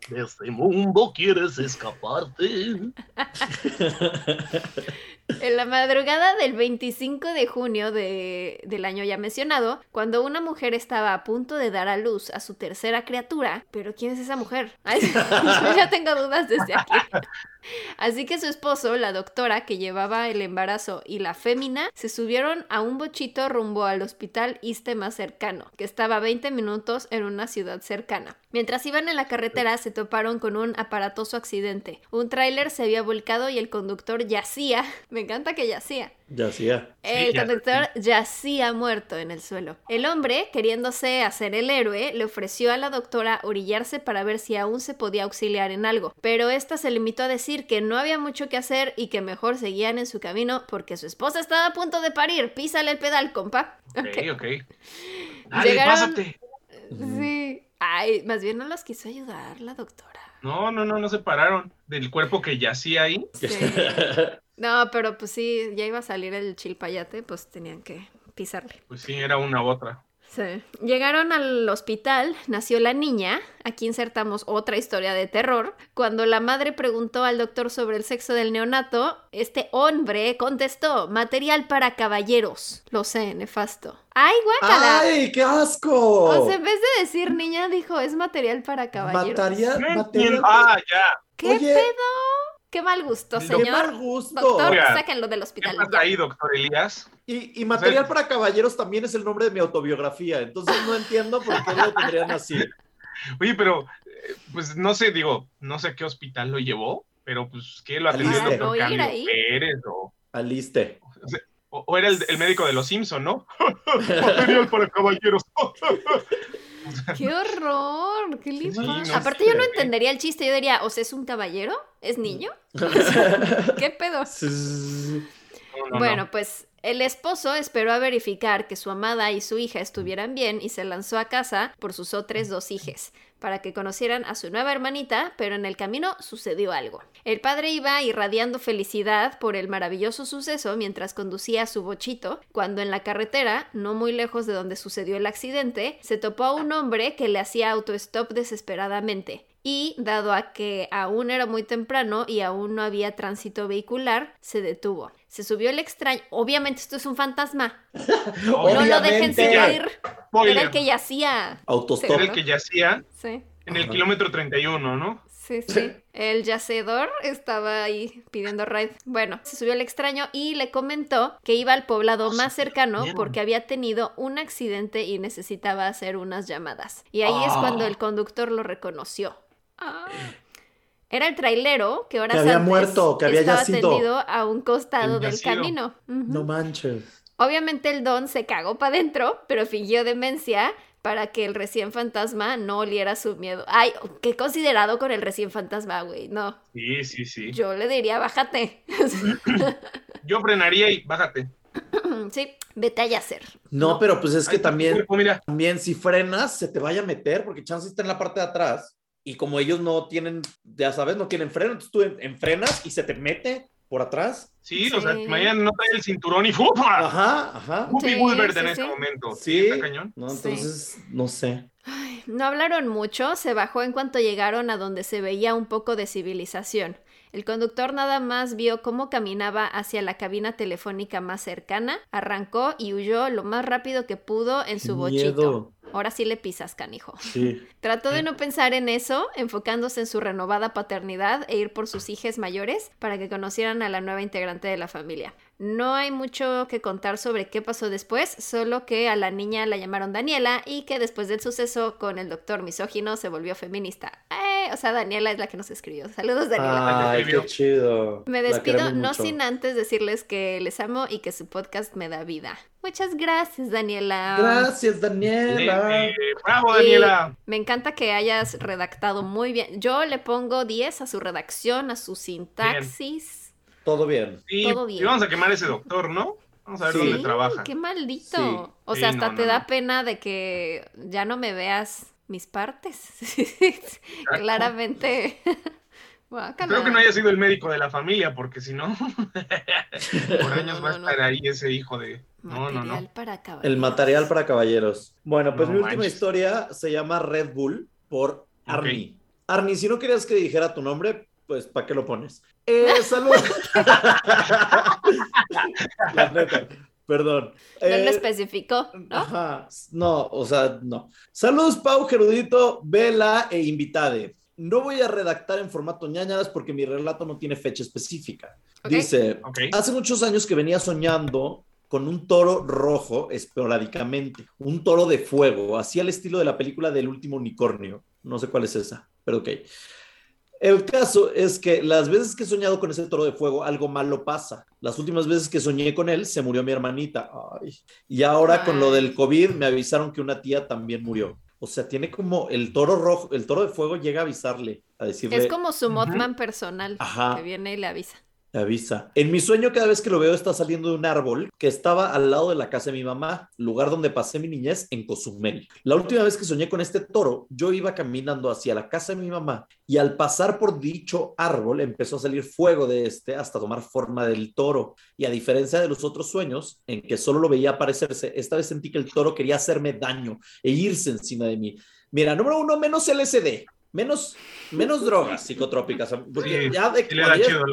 de este mundo quieres escaparte. [laughs] En la madrugada del 25 de junio de- del año ya mencionado, cuando una mujer estaba a punto de dar a luz a su tercera criatura, pero ¿quién es esa mujer? [laughs] Yo ya tengo dudas desde aquí. Así que su esposo, la doctora que llevaba el embarazo y la fémina, se subieron a un bochito rumbo al hospital Iste más cercano, que estaba a 20 minutos en una ciudad cercana. Mientras iban en la carretera se toparon con un aparatoso accidente. Un tráiler se había volcado y el conductor yacía. [laughs] Me encanta que yacía. Ya hacía. El conductor yacía muerto en el suelo. El hombre, queriéndose hacer el héroe, le ofreció a la doctora orillarse para ver si aún se podía auxiliar en algo, pero esta se limitó a decir que no había mucho que hacer y que mejor seguían en su camino porque su esposa estaba a punto de parir. Písale el pedal, compa. Ok, ok. [laughs] Dale, Llegaron- pásate. Sí. Ay, más bien no los quiso ayudar la doctora. No, no, no, no se pararon del cuerpo que yacía ahí. Sí. No, pero pues sí, ya iba a salir el chilpayate, pues tenían que pisarle. Pues sí, era una u otra. Sí. Llegaron al hospital, nació la niña, aquí insertamos otra historia de terror. Cuando la madre preguntó al doctor sobre el sexo del neonato, este hombre contestó, material para caballeros. Lo sé, nefasto. ¡Ay, guácala! ¡Ay, qué asco! O sea, en vez de decir niña, dijo, es material para caballeros. Mataría- entiendo. Ah, ya. ¿Qué Oye. pedo? ¡Qué mal gusto, Qué ¡Qué señor! mal gusto! Doctor, Oiga, sáquenlo del ¿Qué hospital. pasa ya. ahí, doctor Elías? Y, y Material para Caballeros también es el nombre de mi autobiografía, entonces no entiendo por qué lo tendrían así. [laughs] Oye, pero, eh, pues no sé, digo, no sé a qué hospital lo llevó, pero pues que lo atendió el doctor ahí. Pérez o, Aliste. o- o era el, el médico de los Simpson, ¿no? [laughs] [laughs] Material para caballeros. [laughs] ¡Qué horror! ¡Qué Sí, no Aparte, yo no entendería el chiste. Yo diría, o sea, ¿es un caballero? ¿Es niño? [laughs] ¿Qué pedo? No, no, no. Bueno, pues el esposo esperó a verificar que su amada y su hija estuvieran bien y se lanzó a casa por sus otras dos hijas para que conocieran a su nueva hermanita, pero en el camino sucedió algo. El padre iba irradiando felicidad por el maravilloso suceso mientras conducía su bochito, cuando en la carretera, no muy lejos de donde sucedió el accidente, se topó a un hombre que le hacía autostop desesperadamente. Y, dado a que aún era muy temprano y aún no había tránsito vehicular, se detuvo. Se subió el extraño. Obviamente esto es un fantasma. [laughs] No lo dejen seguir. Spoiler. Era el que yacía. Autostop. Era el que yacía Sí, en el Ajá. kilómetro 31, ¿no? sí, sí. El yacedor estaba ahí pidiendo ride. Bueno, se subió el extraño y le comentó que iba al poblado más cercano porque había tenido un accidente y necesitaba hacer unas llamadas. Y ahí es Ah. cuando el conductor lo reconoció. Ah. Era el trailero que Que había antes muerto, que había estaba yacido. tendido a un costado El del yacido. camino. No manches. Obviamente el don se cagó para adentro, pero fingió demencia para que el recién fantasma no oliera su miedo. Ay, qué considerado con el recién fantasma, güey. No, Sí, sí, sí. yo le diría, bájate. [laughs] Yo frenaría y bájate. [clears throat] sí, vete a yacer. No, pero pues es que Ay, también, mira, también si frenas, se te vaya a meter, porque chance está en la parte de atrás. Y como ellos no tienen, ya sabes, no tienen freno, entonces tú en, en frenas y se te mete por atrás. sí, o sea, Sí. mañana no trae el cinturón y ¡fupa! Ajá, ajá. Whoopi Sí, sí, en sí. este momento. Sí. Sí, está cañón. No, Sí. entonces, no sé. Ay, No hablaron mucho, se bajó en cuanto llegaron a donde se veía un poco de civilización. El conductor nada más vio cómo caminaba hacia la cabina telefónica más cercana, arrancó y huyó lo más rápido que pudo en su bochito. Miedo. Ahora sí le pisas, canijo. Sí. [laughs] Trató de no pensar en eso, enfocándose en su renovada paternidad e ir por sus hijas mayores para que conocieran a la nueva integrante de la familia. No hay mucho que contar sobre qué pasó después, solo que a la niña la llamaron Daniela y que después del suceso con el doctor misógino se volvió feminista. Eh, o sea, Daniela es la que nos escribió. Saludos, Daniela. Ay, qué chido. Me despido, no mucho. sin antes decirles que les amo y que su podcast me da vida. Muchas gracias, Daniela. Gracias, Daniela. Eh, ¡Bravo, Daniela! Me encanta que hayas redactado muy bien. Yo le pongo 10 a su redacción, a su sintaxis. Todo bien. Sí, Todo bien. y vamos a quemar a ese doctor, ¿no? Vamos a ver Sí. dónde trabaja. Qué maldito. Sí. O sea, Sí, hasta no, te no, da no. pena de que ya no me veas mis partes. [laughs] Claramente. [laughs] Espero que no haya sido el médico de la familia, porque si no, [laughs] por años No, va a no, estar ahí ese hijo de. No, no, Material no. para. El material para caballeros. Bueno, pues No mi última historia se llama Red Bull por Arnie. Arnie, si no querías que dijera tu nombre, pues ¿para qué lo pones? Eh, saludos. La neta, perdón. No Eh, lo especificó, ¿no? Ajá, no, o sea, no. Saludos, Pau, Gerudito, Vela e Invitade. No voy a redactar en formato ñañaras porque mi relato no tiene fecha específica. Dice, Ok. hace muchos años que venía soñando con un toro rojo esporádicamente, un toro de fuego, así al estilo de la película del último unicornio. No sé cuál es esa, pero ok. El caso es que las veces que he soñado con ese toro de fuego, algo malo pasa. Las últimas veces que soñé con él, se murió mi hermanita. Ay. Y ahora con lo del COVID, me avisaron que una tía también murió. O sea, tiene como el toro rojo, el toro de fuego llega a avisarle, a decirle, Es como su. Mothman personal Ajá. que viene y le avisa. Te avisa. En mi sueño, cada vez que lo veo, está saliendo de un árbol que estaba al lado de la casa de mi mamá, lugar donde pasé mi niñez en Cozumel. La última vez que soñé con este toro, yo iba caminando hacia la casa de mi mamá y al pasar por dicho árbol empezó a salir fuego de este hasta tomar forma del toro. Y a diferencia de los otros sueños, en que solo lo veía aparecerse, esta vez sentí que el toro quería hacerme daño e irse encima de mí. Mira, número uno, menos LSD. Menos, menos drogas psicotrópicas. Porque Sí, ya de le da chido.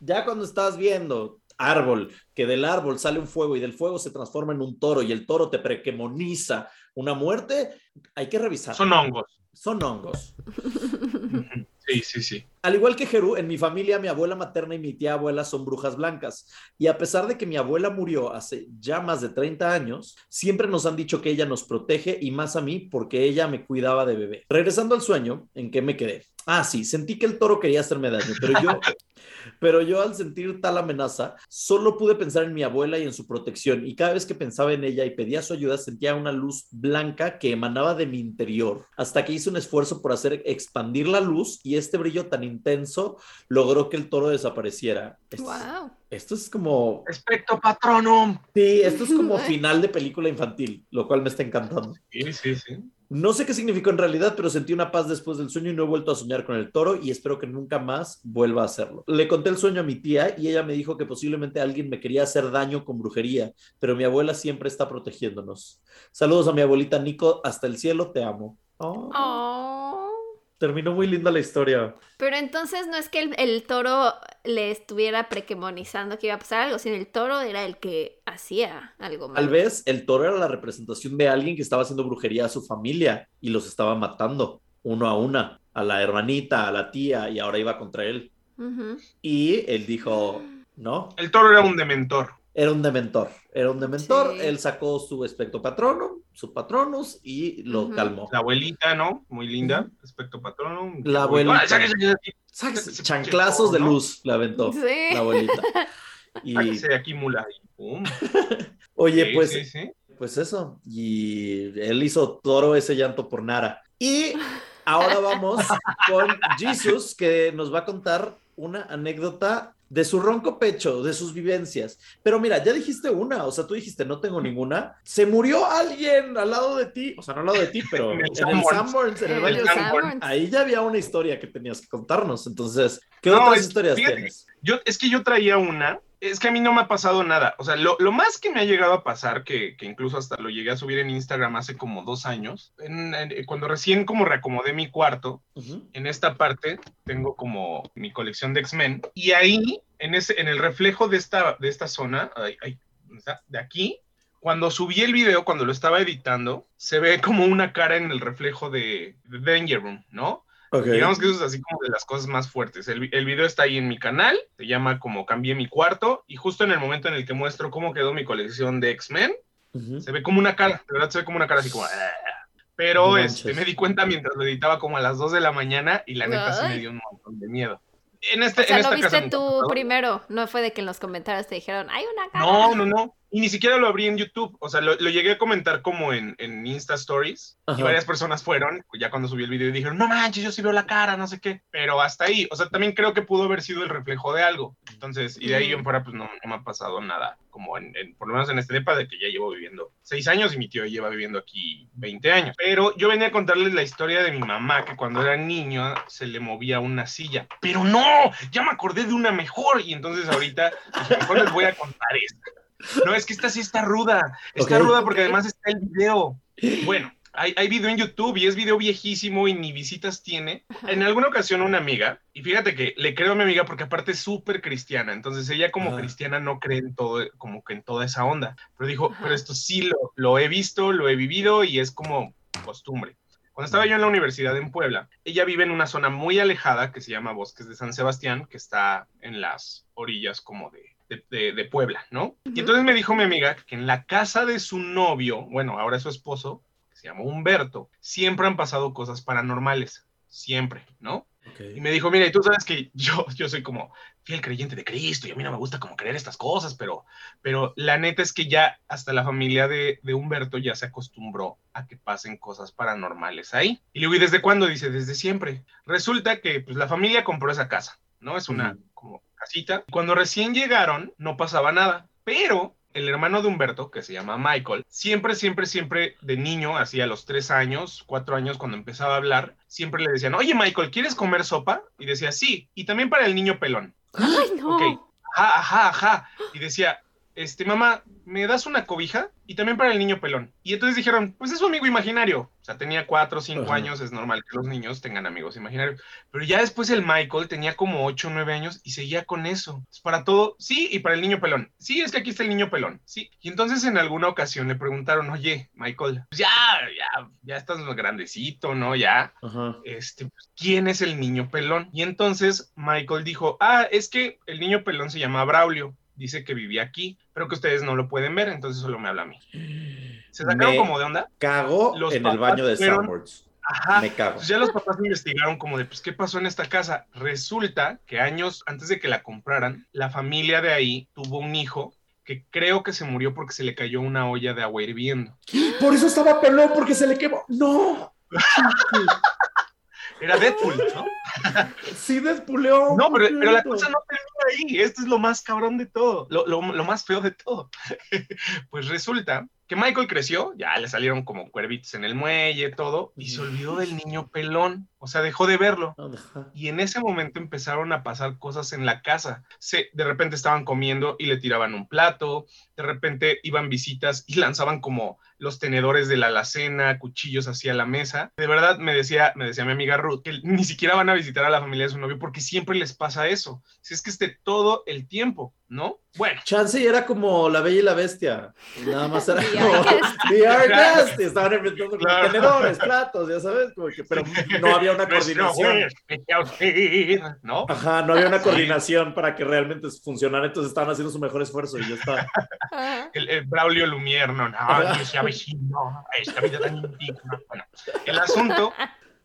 Ya cuando estás viendo árbol, que del árbol sale un fuego y del fuego se transforma en un toro y el toro te prequemoniza una muerte, hay que revisar. Son hongos. Son hongos. [laughs] Sí, sí, sí. Al igual que Jerú, en mi familia mi abuela materna y mi tía abuela son brujas blancas. Y a pesar de que mi abuela murió hace ya más de 30 años, siempre nos han dicho que ella nos protege y más a mí porque ella me cuidaba de bebé. Regresando al sueño, ¿en qué me quedé? Ah, sí, sentí que el toro quería hacerme daño, pero yo, [laughs] pero yo al sentir tal amenaza, solo pude pensar en mi abuela y en su protección. Y cada vez que pensaba en ella y pedía su ayuda, sentía una luz blanca que emanaba de mi interior, hasta que hice un esfuerzo por hacer expandir la luz y este brillo tan intenso logró que el toro desapareciera. Es- Wow. Esto es como, Respecto patronum. sí, esto es como [laughs] final de película infantil, lo cual me está encantando. Sí, sí, sí. No sé qué significó en realidad, pero sentí una paz después del sueño y no he vuelto a soñar con el toro y espero que nunca más vuelva a hacerlo. Le conté el sueño a mi tía y ella me dijo que posiblemente alguien me quería hacer daño con brujería, pero mi abuela siempre está protegiéndonos. Saludos a mi abuelita Nico, hasta el cielo, te amo. Oh, Oh. Terminó muy linda la historia. Pero entonces no es que el, el toro le estuviera prequemonizando que iba a pasar algo, sino el toro era el que hacía algo malo. Tal vez el toro era la representación de alguien que estaba haciendo brujería a su familia y los estaba matando uno a una, a la hermanita, a la tía, y ahora iba contra él. Y él dijo, no, El toro era un dementor. era un dementor, era un dementor, Sí. él sacó su espectro patrono, su patronus y lo calmó. La abuelita, ¿no? Muy linda. Respecto patronum. La abuelita. Ah, sáquese Chanclazos de luz le aventó Sí. la abuelita. [laughs] Y sáquese de aquí, mula. Y pum. [laughs] oye, Sí, pues, sí, sí. pues eso. Y él hizo toro ese llanto por Nara. Y ahora vamos con Jesus, que nos va a contar una anécdota de su ronco pecho, de sus vivencias. Pero mira, ya dijiste una, o sea, tú dijiste, no tengo ninguna. Se murió alguien al lado de ti, o sea, no al lado de ti, pero [laughs] En el Sanborns. En baño de. Ahí ya había una historia que tenías que contarnos. Entonces, ¿qué No, otras es- historias fíjate, tienes? Yo, es que yo traía una Es que a mí no me ha pasado nada. O sea, lo, lo más que me ha llegado a pasar, que, que, incluso hasta lo llegué a subir en Instagram hace como dos años, en, en, cuando recién como reacomodé mi cuarto, uh -huh. en esta parte tengo como mi colección de X-Men, y ahí, en, ese, en el reflejo de esta, de esta zona, ay, ay, de aquí, cuando subí el video, cuando lo estaba editando, se ve como una cara en el reflejo de, de Danger Room, ¿no? Okay. Digamos que eso es así como de las cosas más fuertes. El, el, video está ahí en mi canal, se llama como Cambié mi cuarto, y justo en el momento en el que muestro cómo quedó mi colección de X-Men, uh -huh. se ve como una cara, de verdad se ve como una cara así como... Ah". Pero no este, me di cuenta mientras lo editaba como a las 2 de la mañana y la neta se me dio un montón de miedo. En este, o sea, en esta lo viste casa tú primero, no fue de que en los comentarios te dijeron, hay una cara. No, no, no. Y ni siquiera lo abrí en YouTube. O sea, lo, lo llegué a comentar como en, en Insta Stories. Ajá. Y varias personas fueron, ya cuando subí el video, y dijeron, no manches, yo sí veo la cara, no sé qué. Pero hasta ahí. O sea, también creo que pudo haber sido el reflejo de algo. Entonces, y de ahí en fuera, pues no, no me ha pasado nada. Como en, en, por lo menos en este depa de que ya llevo viviendo seis años y mi tío lleva viviendo aquí 20 años. Pero yo venía a contarles la historia de mi mamá, que cuando era niño se le movía una silla. Pero no, ya me acordé de una mejor. Y entonces ahorita, pues, mejor les voy a contar esta. No, es que esta sí está ruda. Está okay. ruda porque además está el video. Bueno, hay, hay, video en YouTube y es video viejísimo y ni visitas tiene. En alguna ocasión una amiga, y fíjate que le creo a mi amiga porque aparte es súper cristiana, entonces ella como Ajá. cristiana no cree en todo, como que en toda esa onda, pero dijo, Ajá. pero esto sí lo, lo he visto, lo he vivido y es como costumbre. Cuando estaba yo en la universidad en Puebla, ella vive en una zona muy alejada que se llama Bosques de San Sebastián, que está en las orillas como de de, de, de, Puebla, ¿no? Uh -huh. Y entonces me dijo mi amiga que en la casa de su novio, bueno, ahora es su esposo, que se llama Humberto, siempre han pasado cosas paranormales, siempre, ¿no? Okay. Y me dijo, mira, y tú sabes que yo, yo soy como fiel creyente de Cristo y a mí no me gusta como creer estas cosas, pero, pero la neta es que ya hasta la familia de, de Humberto ya se acostumbró a que pasen cosas paranormales ahí. Y le digo, ¿y desde cuándo? Dice, desde siempre. Resulta que pues, la familia compró esa casa, ¿no? Es una uh -huh. como casita. Cuando recién llegaron, no pasaba nada, pero el hermano de Humberto, que se llama Michael, siempre, siempre, siempre de niño, así a los tres años, cuatro años, cuando empezaba a hablar, siempre le decían, oye Michael, ¿quieres comer sopa? Y decía, sí, y también para el niño pelón. [gasps] Ay, no. Ok, ajá, ajá, ajá. Y decía, este, mamá, ¿me das una cobija? Y también para el niño pelón. Y entonces dijeron, pues es su amigo imaginario. O sea, tenía cuatro o cinco años, es normal que los niños tengan amigos imaginarios. Pero ya después el Michael tenía como ocho o nueve años y seguía con eso. Es para todo, sí, y para el niño pelón. Sí, es que aquí está el niño pelón, sí. Y entonces en alguna ocasión le preguntaron, oye, Michael, pues ya, ya, ya estás grandecito, ¿no? Ya, Ajá. este, pues, ¿quién es el niño pelón? Y entonces Michael dijo, ah, es que el niño pelón se llama Braulio dice que vivía aquí, pero que ustedes no lo pueden ver, entonces solo me habla a mí. Se sacaron me como de onda. Cago los en el baño de Summers. Ajá. Me cago. Pues ya los papás investigaron como de, pues, ¿qué pasó en esta casa? Resulta que años antes de que la compraran, la familia de ahí tuvo un hijo que creo que se murió porque se le cayó una olla de agua hirviendo. Por eso estaba pelón, porque se le quemó. ¡No! [laughs] Era Deadpool, ¿no? [laughs] Sí, Deadpooleó. No, pero, pero, la cosa no termina ahí. Esto es lo más cabrón de todo, lo, lo, lo más feo de todo. [laughs] pues resulta que Michael creció, ya le salieron como cuervitos en el muelle, todo, y se olvidó del niño pelón, o sea, dejó de verlo. Y en ese momento empezaron a pasar cosas en la casa. Se, de repente estaban comiendo y le tiraban un plato, de repente iban visitas y lanzaban como los tenedores de la alacena, cuchillos hacia la mesa. De verdad, me decía, me decía mi amiga Ruth, que ni siquiera van a visitar a la familia de su novio porque siempre les pasa eso. Si es que esté todo el tiempo, ¿no? Bueno. Chance era como la bella y la bestia. Nada más era [laughs] como VR Guest. [laughs] Estaban inventando claro. tenedores, platos, ya sabes, como que, pero no había una coordinación. ¿No? Ajá, no había una coordinación para que realmente funcionara, entonces estaban haciendo su mejor esfuerzo y ya está. El, el Braulio Lumière, no, no, decía vecino, esta vida tan indigna. Bueno, el asunto,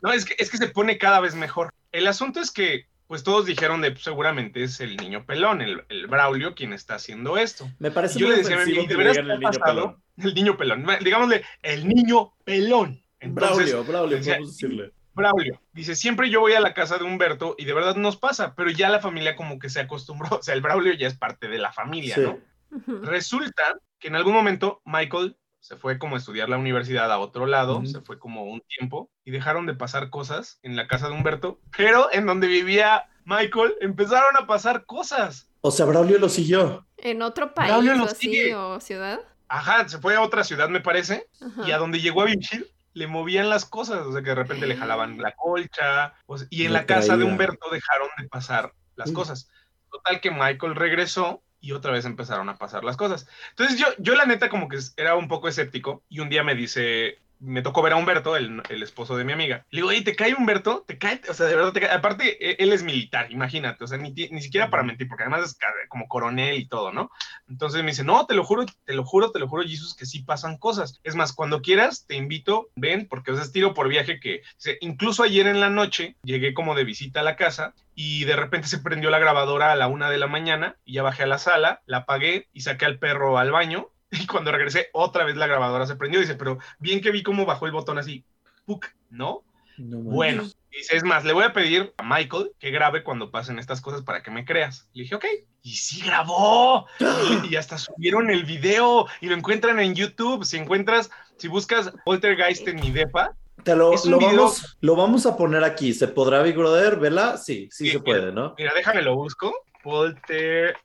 no, es que, es que se pone cada vez mejor. El asunto es que pues todos dijeron de pues, seguramente es el niño pelón, el, el, Braulio quien está haciendo esto. Me parece y yo le decía a mi amigo, ¿de veras el niño pelón? El niño pelón, digámosle, el niño pelón. Entonces, Braulio, Braulio, decía, vamos a decirle. Braulio, dice, siempre yo voy a la casa de Humberto y de verdad nos pasa, pero ya la familia como que se acostumbró, [laughs] o sea, el Braulio ya es parte de la familia, sí. ¿no? Uh -huh. Resulta que en algún momento Michael se fue como a estudiar la universidad a otro lado, uh -huh. se fue como un tiempo y dejaron de pasar cosas en la casa de Humberto, pero en donde vivía Michael, empezaron a pasar cosas. O sea, Braulio lo siguió. ¿En otro país Braulio o lo así o ciudad? Ajá, se fue a otra ciudad, me parece, Ajá. y a donde llegó a vivir le movían las cosas, o sea que de repente le jalaban la colcha, o sea, y en la casa de. Humberto dejaron de pasar las cosas. Total que Michael regresó y otra vez empezaron a pasar las cosas. Entonces yo, yo la neta como que era un poco escéptico y un día me dice, me tocó ver a Humberto, el, el esposo de mi amiga. Le digo, oye, ¿te cae Humberto? ¿Te cae? O sea, de verdad te cae. Aparte, e- él es militar, imagínate, o sea, ni, ni siquiera para mentir, porque además es como coronel y todo, ¿no? Entonces me dice, no, te lo juro, te lo juro, te lo juro, Jesús, que sí pasan cosas. Es más, cuando quieras, te invito, ven, porque o sea, es tiro por viaje que, incluso ayer en la noche, llegué como de visita a la casa y de repente se prendió la grabadora a la una de la mañana y ya bajé a la sala, la apagué y saqué al perro al baño [laughs] y cuando regresé otra vez la grabadora se prendió. Dice, pero bien que vi cómo bajó el botón así, ¡puc! ¿no? No Bueno, dice, es más, le voy a pedir a Michael que grabe cuando pasen estas cosas para que me creas. Le dije, ok. Y sí grabó. [gasps] Y hasta subieron el video y lo encuentran en YouTube. Si encuentras, si buscas Poltergeist en mi depa, Te lo, vamos, lo vamos a poner aquí. ¿Se podrá, Big Brother? ¿Vela? Sí, sí, Sí, se puede, ¿no? mira, déjame lo busco. Poltergeist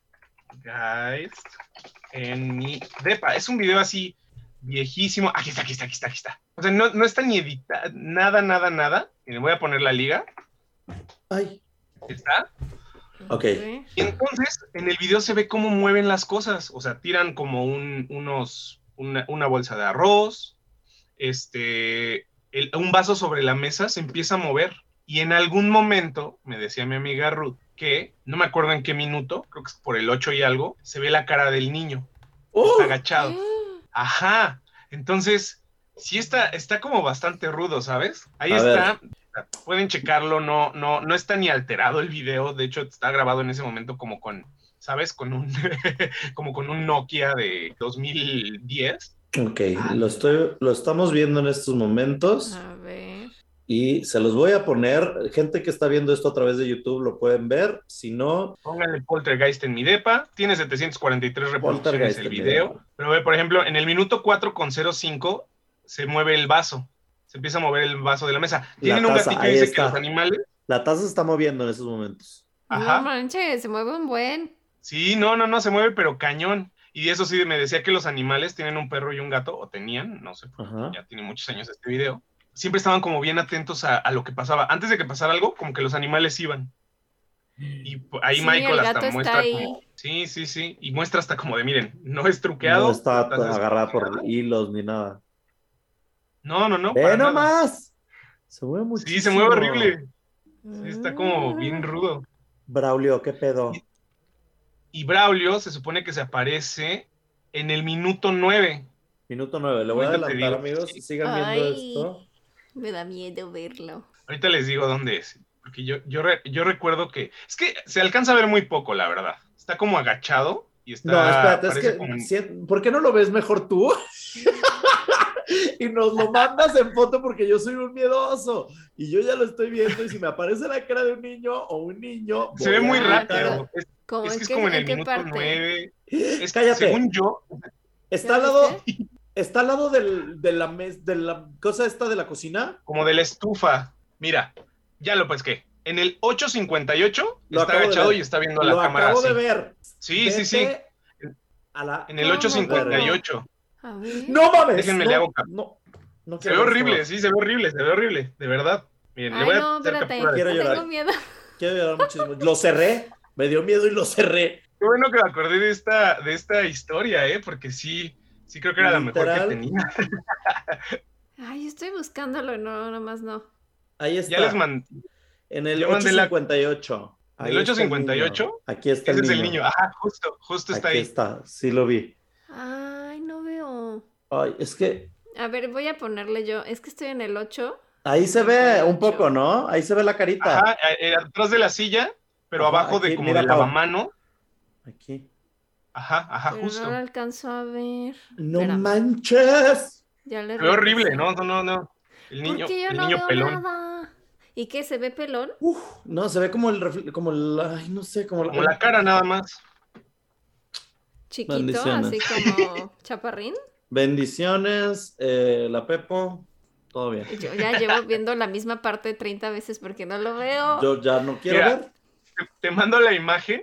en mi depa. Es un video así viejísimo. Aquí está, aquí está, aquí está, aquí está. O sea, no, no está ni editado, nada, nada, nada. Y le voy a poner la liga. Ay, Está. Ok. Y entonces, en el video se ve cómo mueven las cosas. O sea, tiran como un, unos, una, una bolsa de arroz, este, el- un vaso sobre la mesa se empieza a mover. Y en algún momento, me decía mi amiga Ruth, que no me acuerdo en qué minuto, creo que es por el 8 y algo, se ve la cara del niño ¡Oh! está agachado. Ajá. Entonces, sí está, está como bastante rudo, ¿sabes? Ahí A está. Pueden checarlo, no, no, no está ni alterado el video. De hecho, está grabado en ese momento como con, ¿sabes? Con un, [laughs] como con un Nokia de 2010. Ok, lo, estoy, lo estamos viendo en estos momentos A ver. Y se los voy a poner. Gente que está viendo esto a través de YouTube lo pueden ver. Si no, Pónganle Poltergeist en mi depa. Tiene 743 reproducciones el video. depa. Pero ve, por ejemplo, en el minuto 4.05 se mueve el vaso. Se empieza a mover el vaso de la mesa. Tienen un taza, gatito que ahí dice está. que los animales. la taza se está moviendo en estos momentos. Ajá. No manches, se mueve un buen. Sí, no, no, no, se mueve, pero cañón. Y eso sí, me decía que los animales tienen un perro y un gato, o tenían, no sé, Ajá. ya tiene muchos años este video. Siempre estaban como bien atentos a, a lo que pasaba. Antes de que pasara algo, como que los animales iban. Y p- ahí Sí, Michael el hasta muestra ahí. como. Sí, sí, sí. Y muestra hasta como de, miren, no es truqueado. No está entonces- agarrada por hilos ni nada. No, no, no. ¡Ve nomás! Se mueve muchísimo. Sí, se mueve horrible. Sí, está como bien rudo. Braulio, ¿qué pedo? Y Braulio se supone que se aparece en el minuto 9. Minuto nueve. Le voy a adelantar, amigos. Sigan viendo esto. Me da miedo verlo. Ahorita les digo dónde es. Porque yo, yo, re- yo recuerdo que. Es que se alcanza a ver muy poco, la verdad. Está como agachado y está. No, espérate, es que, como- si- ¿por qué no lo ves mejor tú? [laughs] y nos lo mandas en foto porque yo soy un miedoso y yo ya lo estoy viendo y si me aparece la cara de un niño o un niño... Se ve muy rápido. Es, ¿Cómo es en que es qué- como en el minuto parte? 9. [gasps] Es que, Cállate. según yo, Está al ¿Ya lado? Está al lado del- de, la mes, de la cosa esta de la cocina. como de la estufa. Mira, ya lo pesqué. En el 858 Lo está agachado y está viendo a Lo la cámara acabo así. de ver. Sí, sí, sí. Vete A la... En el ¿Cómo? 858. A ver. ¡No mames! Déjenme no, le hago cap- no, no Se ve horrible, sí, se ve horrible, se ve horrible, de verdad. Miren, le Ay, voy a no, hacer espérate. Quiero llorar. Tengo miedo. [laughs] Quiero llorar muchísimo. Lo cerré, me dio miedo y lo cerré. Qué bueno que me acordé de esta, de esta historia, ¿eh? Porque sí, sí creo que era la mejor que tenía. [laughs] Ay, estoy buscándolo, no, nomás no. Ahí está. Ya les mandé. En el Ya mandé la- 858. ¿En Ahí el está 858? niño. Aquí está Ese el es niño. el niño. Ajá, justo, justo está Aquí ahí. está, sí lo vi. Ay, no veo. Ay, es que A ver, voy a ponerle yo. Es que estoy en el 8. ahí se ve un 58. poco, ¿no? Ahí se ve la carita. Ajá, eh, eh, atrás de la silla, pero Ajá, abajo de como Pau. lavamano. Aquí. Ajá, ajá, pero justo. no lo alcanzo a ver. No Espérame. manches. Ya le ve horrible, no, no, no, no. El niño, ¿Por qué yo el no niño veo pelón. nada? ¿Y qué? ¿Se ve pelón? Uf, no, se ve como el refle- como el, ay, no sé, como, Como la cara nada más. Chiquito, Bendiciones. así como [laughs] chaparrín. Bendiciones, eh, la Pepo, todo bien. Yo ya llevo viendo la misma parte 30 veces porque no lo veo. Yo ya no quiero Mira. ver. te, te mando la imagen,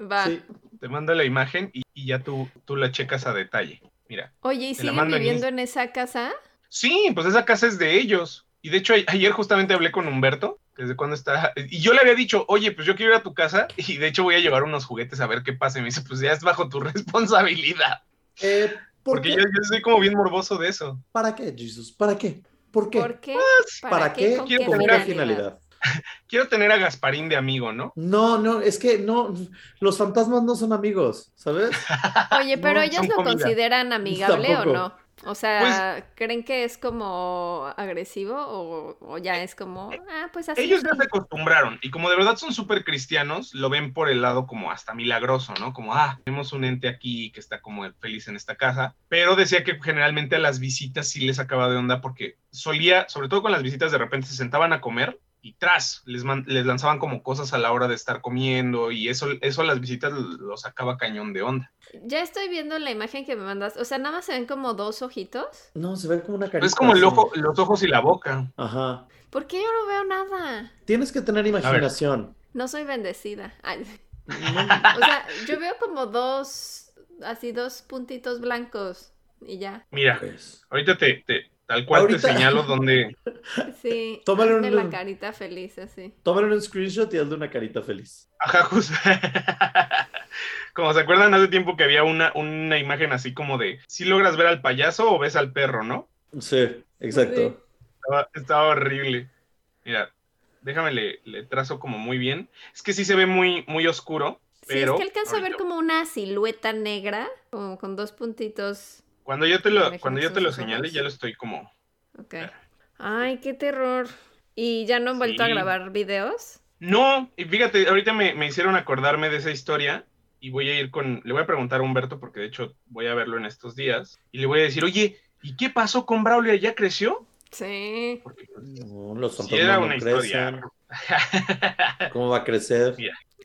Va. Sí. Te mando la imagen y, y ya tú, tú la checas a detalle. Mira. Oye, ¿y siguen en viviendo en esa casa? Sí, pues esa casa es de ellos. Y de hecho, ayer justamente hablé con Humberto, desde cuando está. Y yo le había dicho, oye, pues yo quiero ir a tu casa [laughs] y de hecho voy a llevar unos juguetes a ver qué pasa. Y me dice, pues ya es bajo tu [laughs] responsabilidad. Eh, ¿por Porque qué? yo, yo soy como bien morboso de eso. ¿Para qué, Jesus? ¿Para qué? ¿Por qué? ¿Por qué? ¿Para, qué? ¿Con Quiero qué ¿Con qué tener finalidad? [laughs] Quiero tener a Gasparín de amigo, ¿no? No, no, es que no, los fantasmas no son amigos, ¿sabes? [laughs] Oye, pero No, ellos lo comida. consideran amigable o no? O sea, ¿creen que es como agresivo o, o ya es como, ah, pues así? Ellos ya se acostumbraron y como de verdad son súper cristianos, lo ven por el lado como hasta milagroso, ¿no? Como, ah, tenemos un ente aquí que está como feliz en esta casa, pero decía que generalmente a las visitas sí les acaba de onda porque solía, sobre todo con las visitas, de repente se sentaban a comer y tras, les, man- les lanzaban como cosas a la hora de estar comiendo y eso, eso a las visitas los sacaba cañón de onda. Ya estoy viendo la imagen que me mandas. O sea, nada más se ven como dos ojitos. No, se ve como una carita. es como el así. ojo, los ojos y la boca. Ajá. ¿Por qué yo no veo nada? Tienes que tener imaginación. No soy bendecida. Ay, [laughs] o sea, yo veo como dos, así dos puntitos blancos y ya. Mira, pues. ahorita te, te- tal cual Ahorita- te señalo donde... [laughs] Sí. Tómale un- la carita feliz así. Tómale un screenshot y hazle una carita feliz. Ajá, justo. [laughs] Como se acuerdan hace tiempo que había una, una imagen así como de si logras ver al payaso o ves al perro, ¿no? Sí, exacto. Sí. Estaba, estaba horrible. Mira, déjame le, le trazo como muy bien. Es que sí se ve muy, muy oscuro, Sí, pero es que alcanzo a ver como una silueta negra, como con dos puntitos. Cuando yo te lo, cuando yo te lo señale, ya lo estoy como. Ok. Ay, qué terror. ¿Y ya no han vuelto a grabar videos? No, y fíjate, ahorita me, me hicieron acordarme de esa historia y voy a ir con, le voy a preguntar a Humberto porque de hecho voy a verlo en estos días y le voy a decir, oye, ¿y qué pasó con Braulio? ¿Ya creció? Sí. Porque pues, No, los sí fantasmas era no una crecen. historia. [laughs] ¿Cómo va a crecer?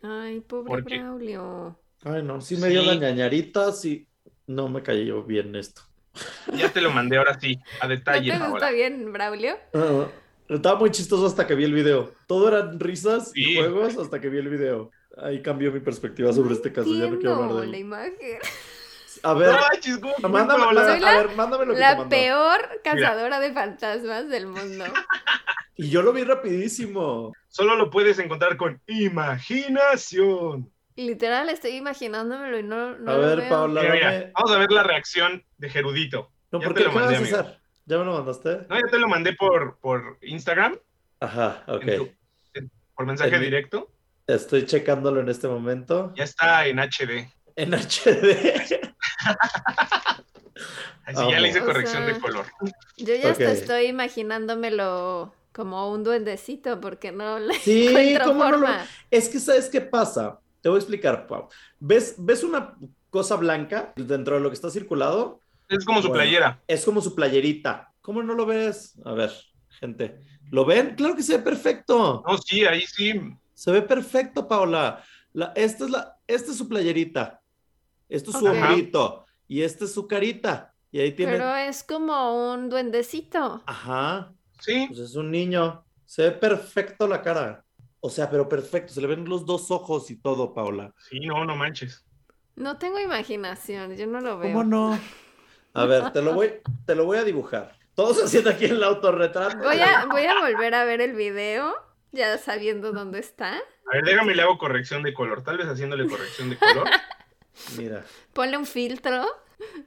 Ay, pobre. Braulio. Ay, no, sí me dio Sí. la ñañarita, sí. No me cayó bien esto. ya te lo mandé ahora sí, a [laughs] ¿No detalle. te gusta ahora. bien, Braulio? Ah, estaba muy chistoso hasta que vi el video. Todo eran risas y juegos hasta que vi el video. Ahí cambió mi perspectiva sobre este caso. Ya no quiero hablar de la él. imagen. A ver, No manches, ¿cómo que mándame, no hablar? Soy a la- ver, mándame lo que La peor cazadora de fantasmas del mundo. Y yo lo vi rapidísimo. Solo lo puedes encontrar con imaginación. Literal, estoy imaginándomelo y no, no A lo ver, veo. Paula. Mira, mira, dame- vamos a ver la reacción de Gerudito. No, ya ¿por te qué? lo ¿Qué mandé, vas a amigo. hacer? ¿Ya me lo mandaste? No, ya te lo mandé por, por Instagram, Ajá, ok. en tu- en- por mensaje En mi- directo. Estoy checándolo en este momento. Ya está en HD. En HD. Así [laughs] ya le hice corrección sea, de color. Yo ya hasta Ok. estoy imaginándomelo como un duendecito porque no le Sí, encuentro ¿cómo no lo- forma. Es que, ¿sabes qué pasa? Te voy a explicar, Pau. ¿Ves, ¿Ves una cosa blanca dentro de lo que está circulado? Es como su Bueno. playera. Es como su playerita. ¿Cómo no lo ves? A ver, gente. ¿Lo ven? Claro que se ve perfecto. No, sí, ahí sí. Se ve perfecto, Paola. La, esta, es la, esta es su playerita. Esto es su hombrito. Y esta es su carita. Y ahí tiene. Pero es como un duendecito. Ajá. Sí, Pues es un niño. Se ve perfecto la cara. O sea, pero perfecto. Se le ven los dos ojos y todo, Paola. sí, no, no manches. No tengo imaginación, yo no lo veo. ¿Cómo no? A ver, te lo voy, te lo voy a dibujar. Todos haciendo aquí el autorretrato. Voy a, voy a volver a ver el video, ya sabiendo dónde está. A ver, déjame le hago corrección de color. Tal vez haciéndole corrección de color. Mira. Ponle un filtro.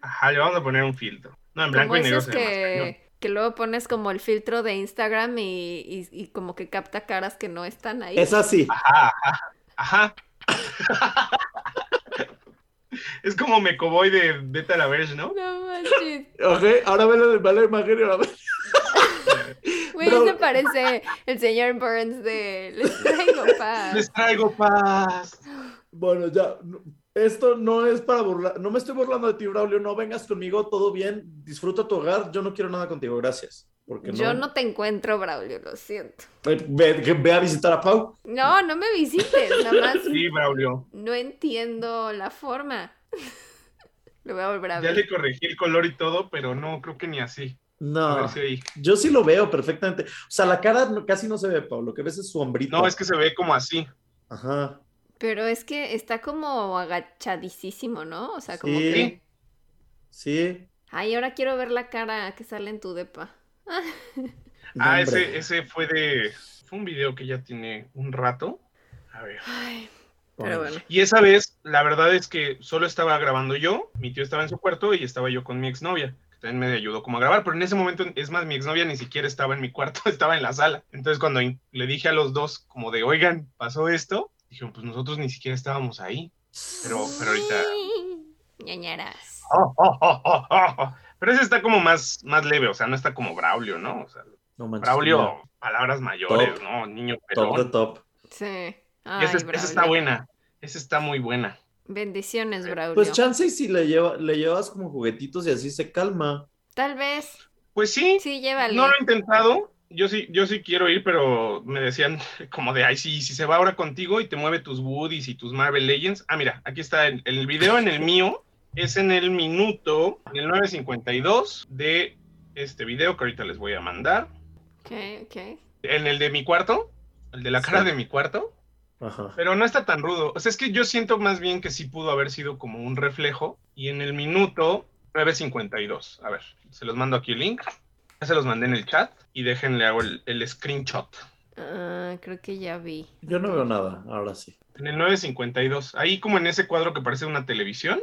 Ajá, le vamos a poner un filtro. No, en blanco y negro se que, que luego pones como el filtro de Instagram y, y- y como que capta caras que no están ahí. Es así. Ajá, ajá. Ajá. [laughs] es como Mecoboy de Beta la Verge, ¿no? No manches. Ok, ahora ve la, ve la imagen y ahora ve- [laughs] Güey, se parece el señor Burns de Les traigo paz. Les traigo paz. Bueno, ya. Esto no es para burlar. No me estoy burlando de ti, Braulio. No vengas conmigo, todo bien. Disfruta tu hogar. Yo no quiero nada contigo. Gracias. Porque Yo no te encuentro, Braulio, lo siento. Eh, Ve, a visitar a Pau. No, no me visites, nada más [laughs] Sí, Braulio. no entiendo la forma. [laughs] Lo voy a volver a Ya ver. le corregí el color y todo, pero no, creo que ni así. No. si. Yo sí lo veo perfectamente. O sea, la cara casi no se ve, Pau. Lo que ves es su hombrito. No, es que se ve como así. Ajá. Pero es que está como agachadísimo, ¿no? O sea, como Sí. que... Sí. Ay, ahora quiero ver la cara que sale en tu depa. [laughs] Ah, ese, ese fue de. Fue un video que ya tiene un rato. A ver. Ay, pero bueno. Y esa vez, la verdad es que solo estaba grabando yo, mi tío estaba en su cuarto y estaba yo con mi exnovia, que también me ayudó como a grabar, pero en ese momento, es más, mi exnovia ni siquiera estaba en mi cuarto, [laughs] estaba en la sala. Entonces cuando le dije a los dos como de, oigan, pasó esto, dijeron, pues nosotros ni siquiera estábamos ahí. Pero, pero ahorita... Ñañaras. Oh, oh, oh, oh, oh, oh. Pero ese está como más, más leve, o sea, no está como Braulio, ¿no? O sea, No manches, Braulio, palabras mayores, Top. ¿no? Niño mira, Top de pelón. top. Sí. Ay, esa, esa está buena, esa está muy buena. Bendiciones, Braulio. Pues chance y si le, lleva, le llevas como juguetitos y así se calma. Tal vez. Pues sí, Sí, llévale. No lo he intentado. Yo sí, yo sí quiero ir, pero me decían [laughs] como de, ay, sí, si se va ahora contigo y te mueve tus Woodies y tus Marvel Legends. Ah, mira, aquí está el, el video en el mío. Es en el minuto, en el 9.52 de este video que ahorita les voy a mandar. Ok, ok. En el de mi cuarto, el de la cara Sí. de mi cuarto. Ajá. Pero no está tan rudo. O sea, es que yo siento más bien que sí pudo haber sido como un reflejo. Y en el minuto 9.52. A ver, se los mando aquí el link. Ya se los mandé en el chat. Y déjenle hago el, el screenshot. Ah, creo que ya vi. Yo no veo nada, ahora sí. En el 9.52. Ahí como en ese cuadro que parece una televisión.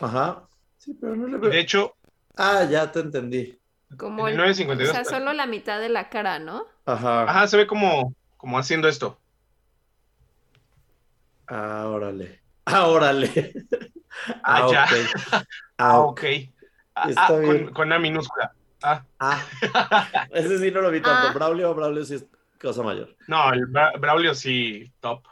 Ajá. Sí, pero no le Y veo. de hecho, Ah, ya te entendí. Como En el, el 9.52, o sea, solo la mitad de la cara, ¿no? Ajá. ajá, se ve como, como haciendo esto. Ah, órale. Ah, órale. Ah, ya. ok. [laughs] Ah, Ah, ok. ok. Ah, Está ah, bien. con, con A minúscula. Ah, Ah. [laughs] Ese sí no lo vi tanto. Ah. Braulio, Braulio sí es cosa mayor. no, el Bra- Braulio sí, top.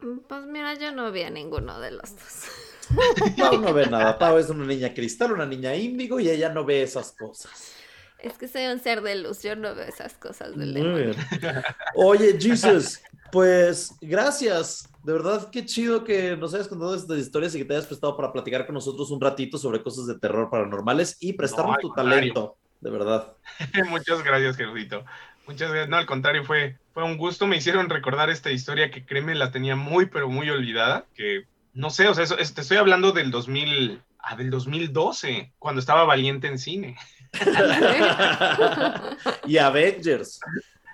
Mm, Pues mira, yo no vi a ninguno de los dos. [laughs] Pau no ve nada. Pau es una niña cristal, una niña índigo y ella no ve esas cosas. Es que soy un ser de luz, yo no veo esas cosas del Muy demonio. bien. Oye, Jesus, pues gracias. De verdad, qué chido que nos hayas contado estas historias y que te hayas prestado para platicar con nosotros un ratito sobre cosas de terror paranormales y prestarnos No, tu contrario. talento. De verdad. [laughs] Muchas gracias, Gerudito. Muchas gracias. No, al contrario, fue, fue un gusto. Me hicieron recordar esta historia que créeme la tenía muy, pero muy olvidada. Que no sé, o sea, eso, es- te estoy hablando del 2000, ah, del 2012, cuando estaba Valiente en cine. [laughs] y Avengers.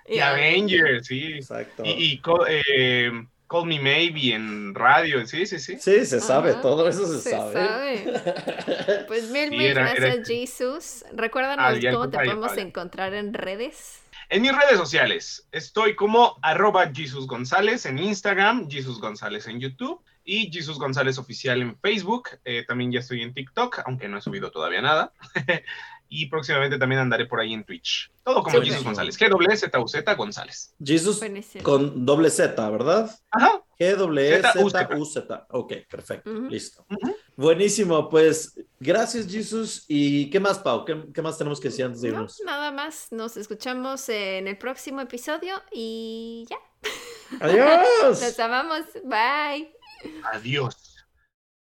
Y Avengers, sí. Exacto. Y, y eh, Call Me Maybe en radio, sí, sí, sí. Sí, se sabe, Ajá. todo eso se, Se sabe. sabe. [laughs] Pues mil, Sí, mil era- era- gracias, Jesus. Recuérdanos Ah, cómo te podemos encontrar en redes. En mis redes sociales estoy como arroba Jesus González en Instagram, Jesus González en YouTube y Jesus González Oficial en Facebook. Eh, también ya estoy en TikTok, aunque no he subido todavía nada. [laughs] y próximamente también andaré por ahí en Twitch. Todo como Sí, Jesus buenísimo. González. G-W-Z-U-Z González. Jesus Buenísimo. con doble Z, ¿verdad? Ajá. G W E Z Z-U-Z. U Z. Ok, perfecto. Listo. Buenísimo, pues gracias, Jesus. ¿Y qué más, Pau? ¿Qué, qué más tenemos que decir antes de No, irnos? nada más. Nos escuchamos en el próximo episodio y ya. ¡Adiós! [laughs] Los amamos. Bye. Adiós.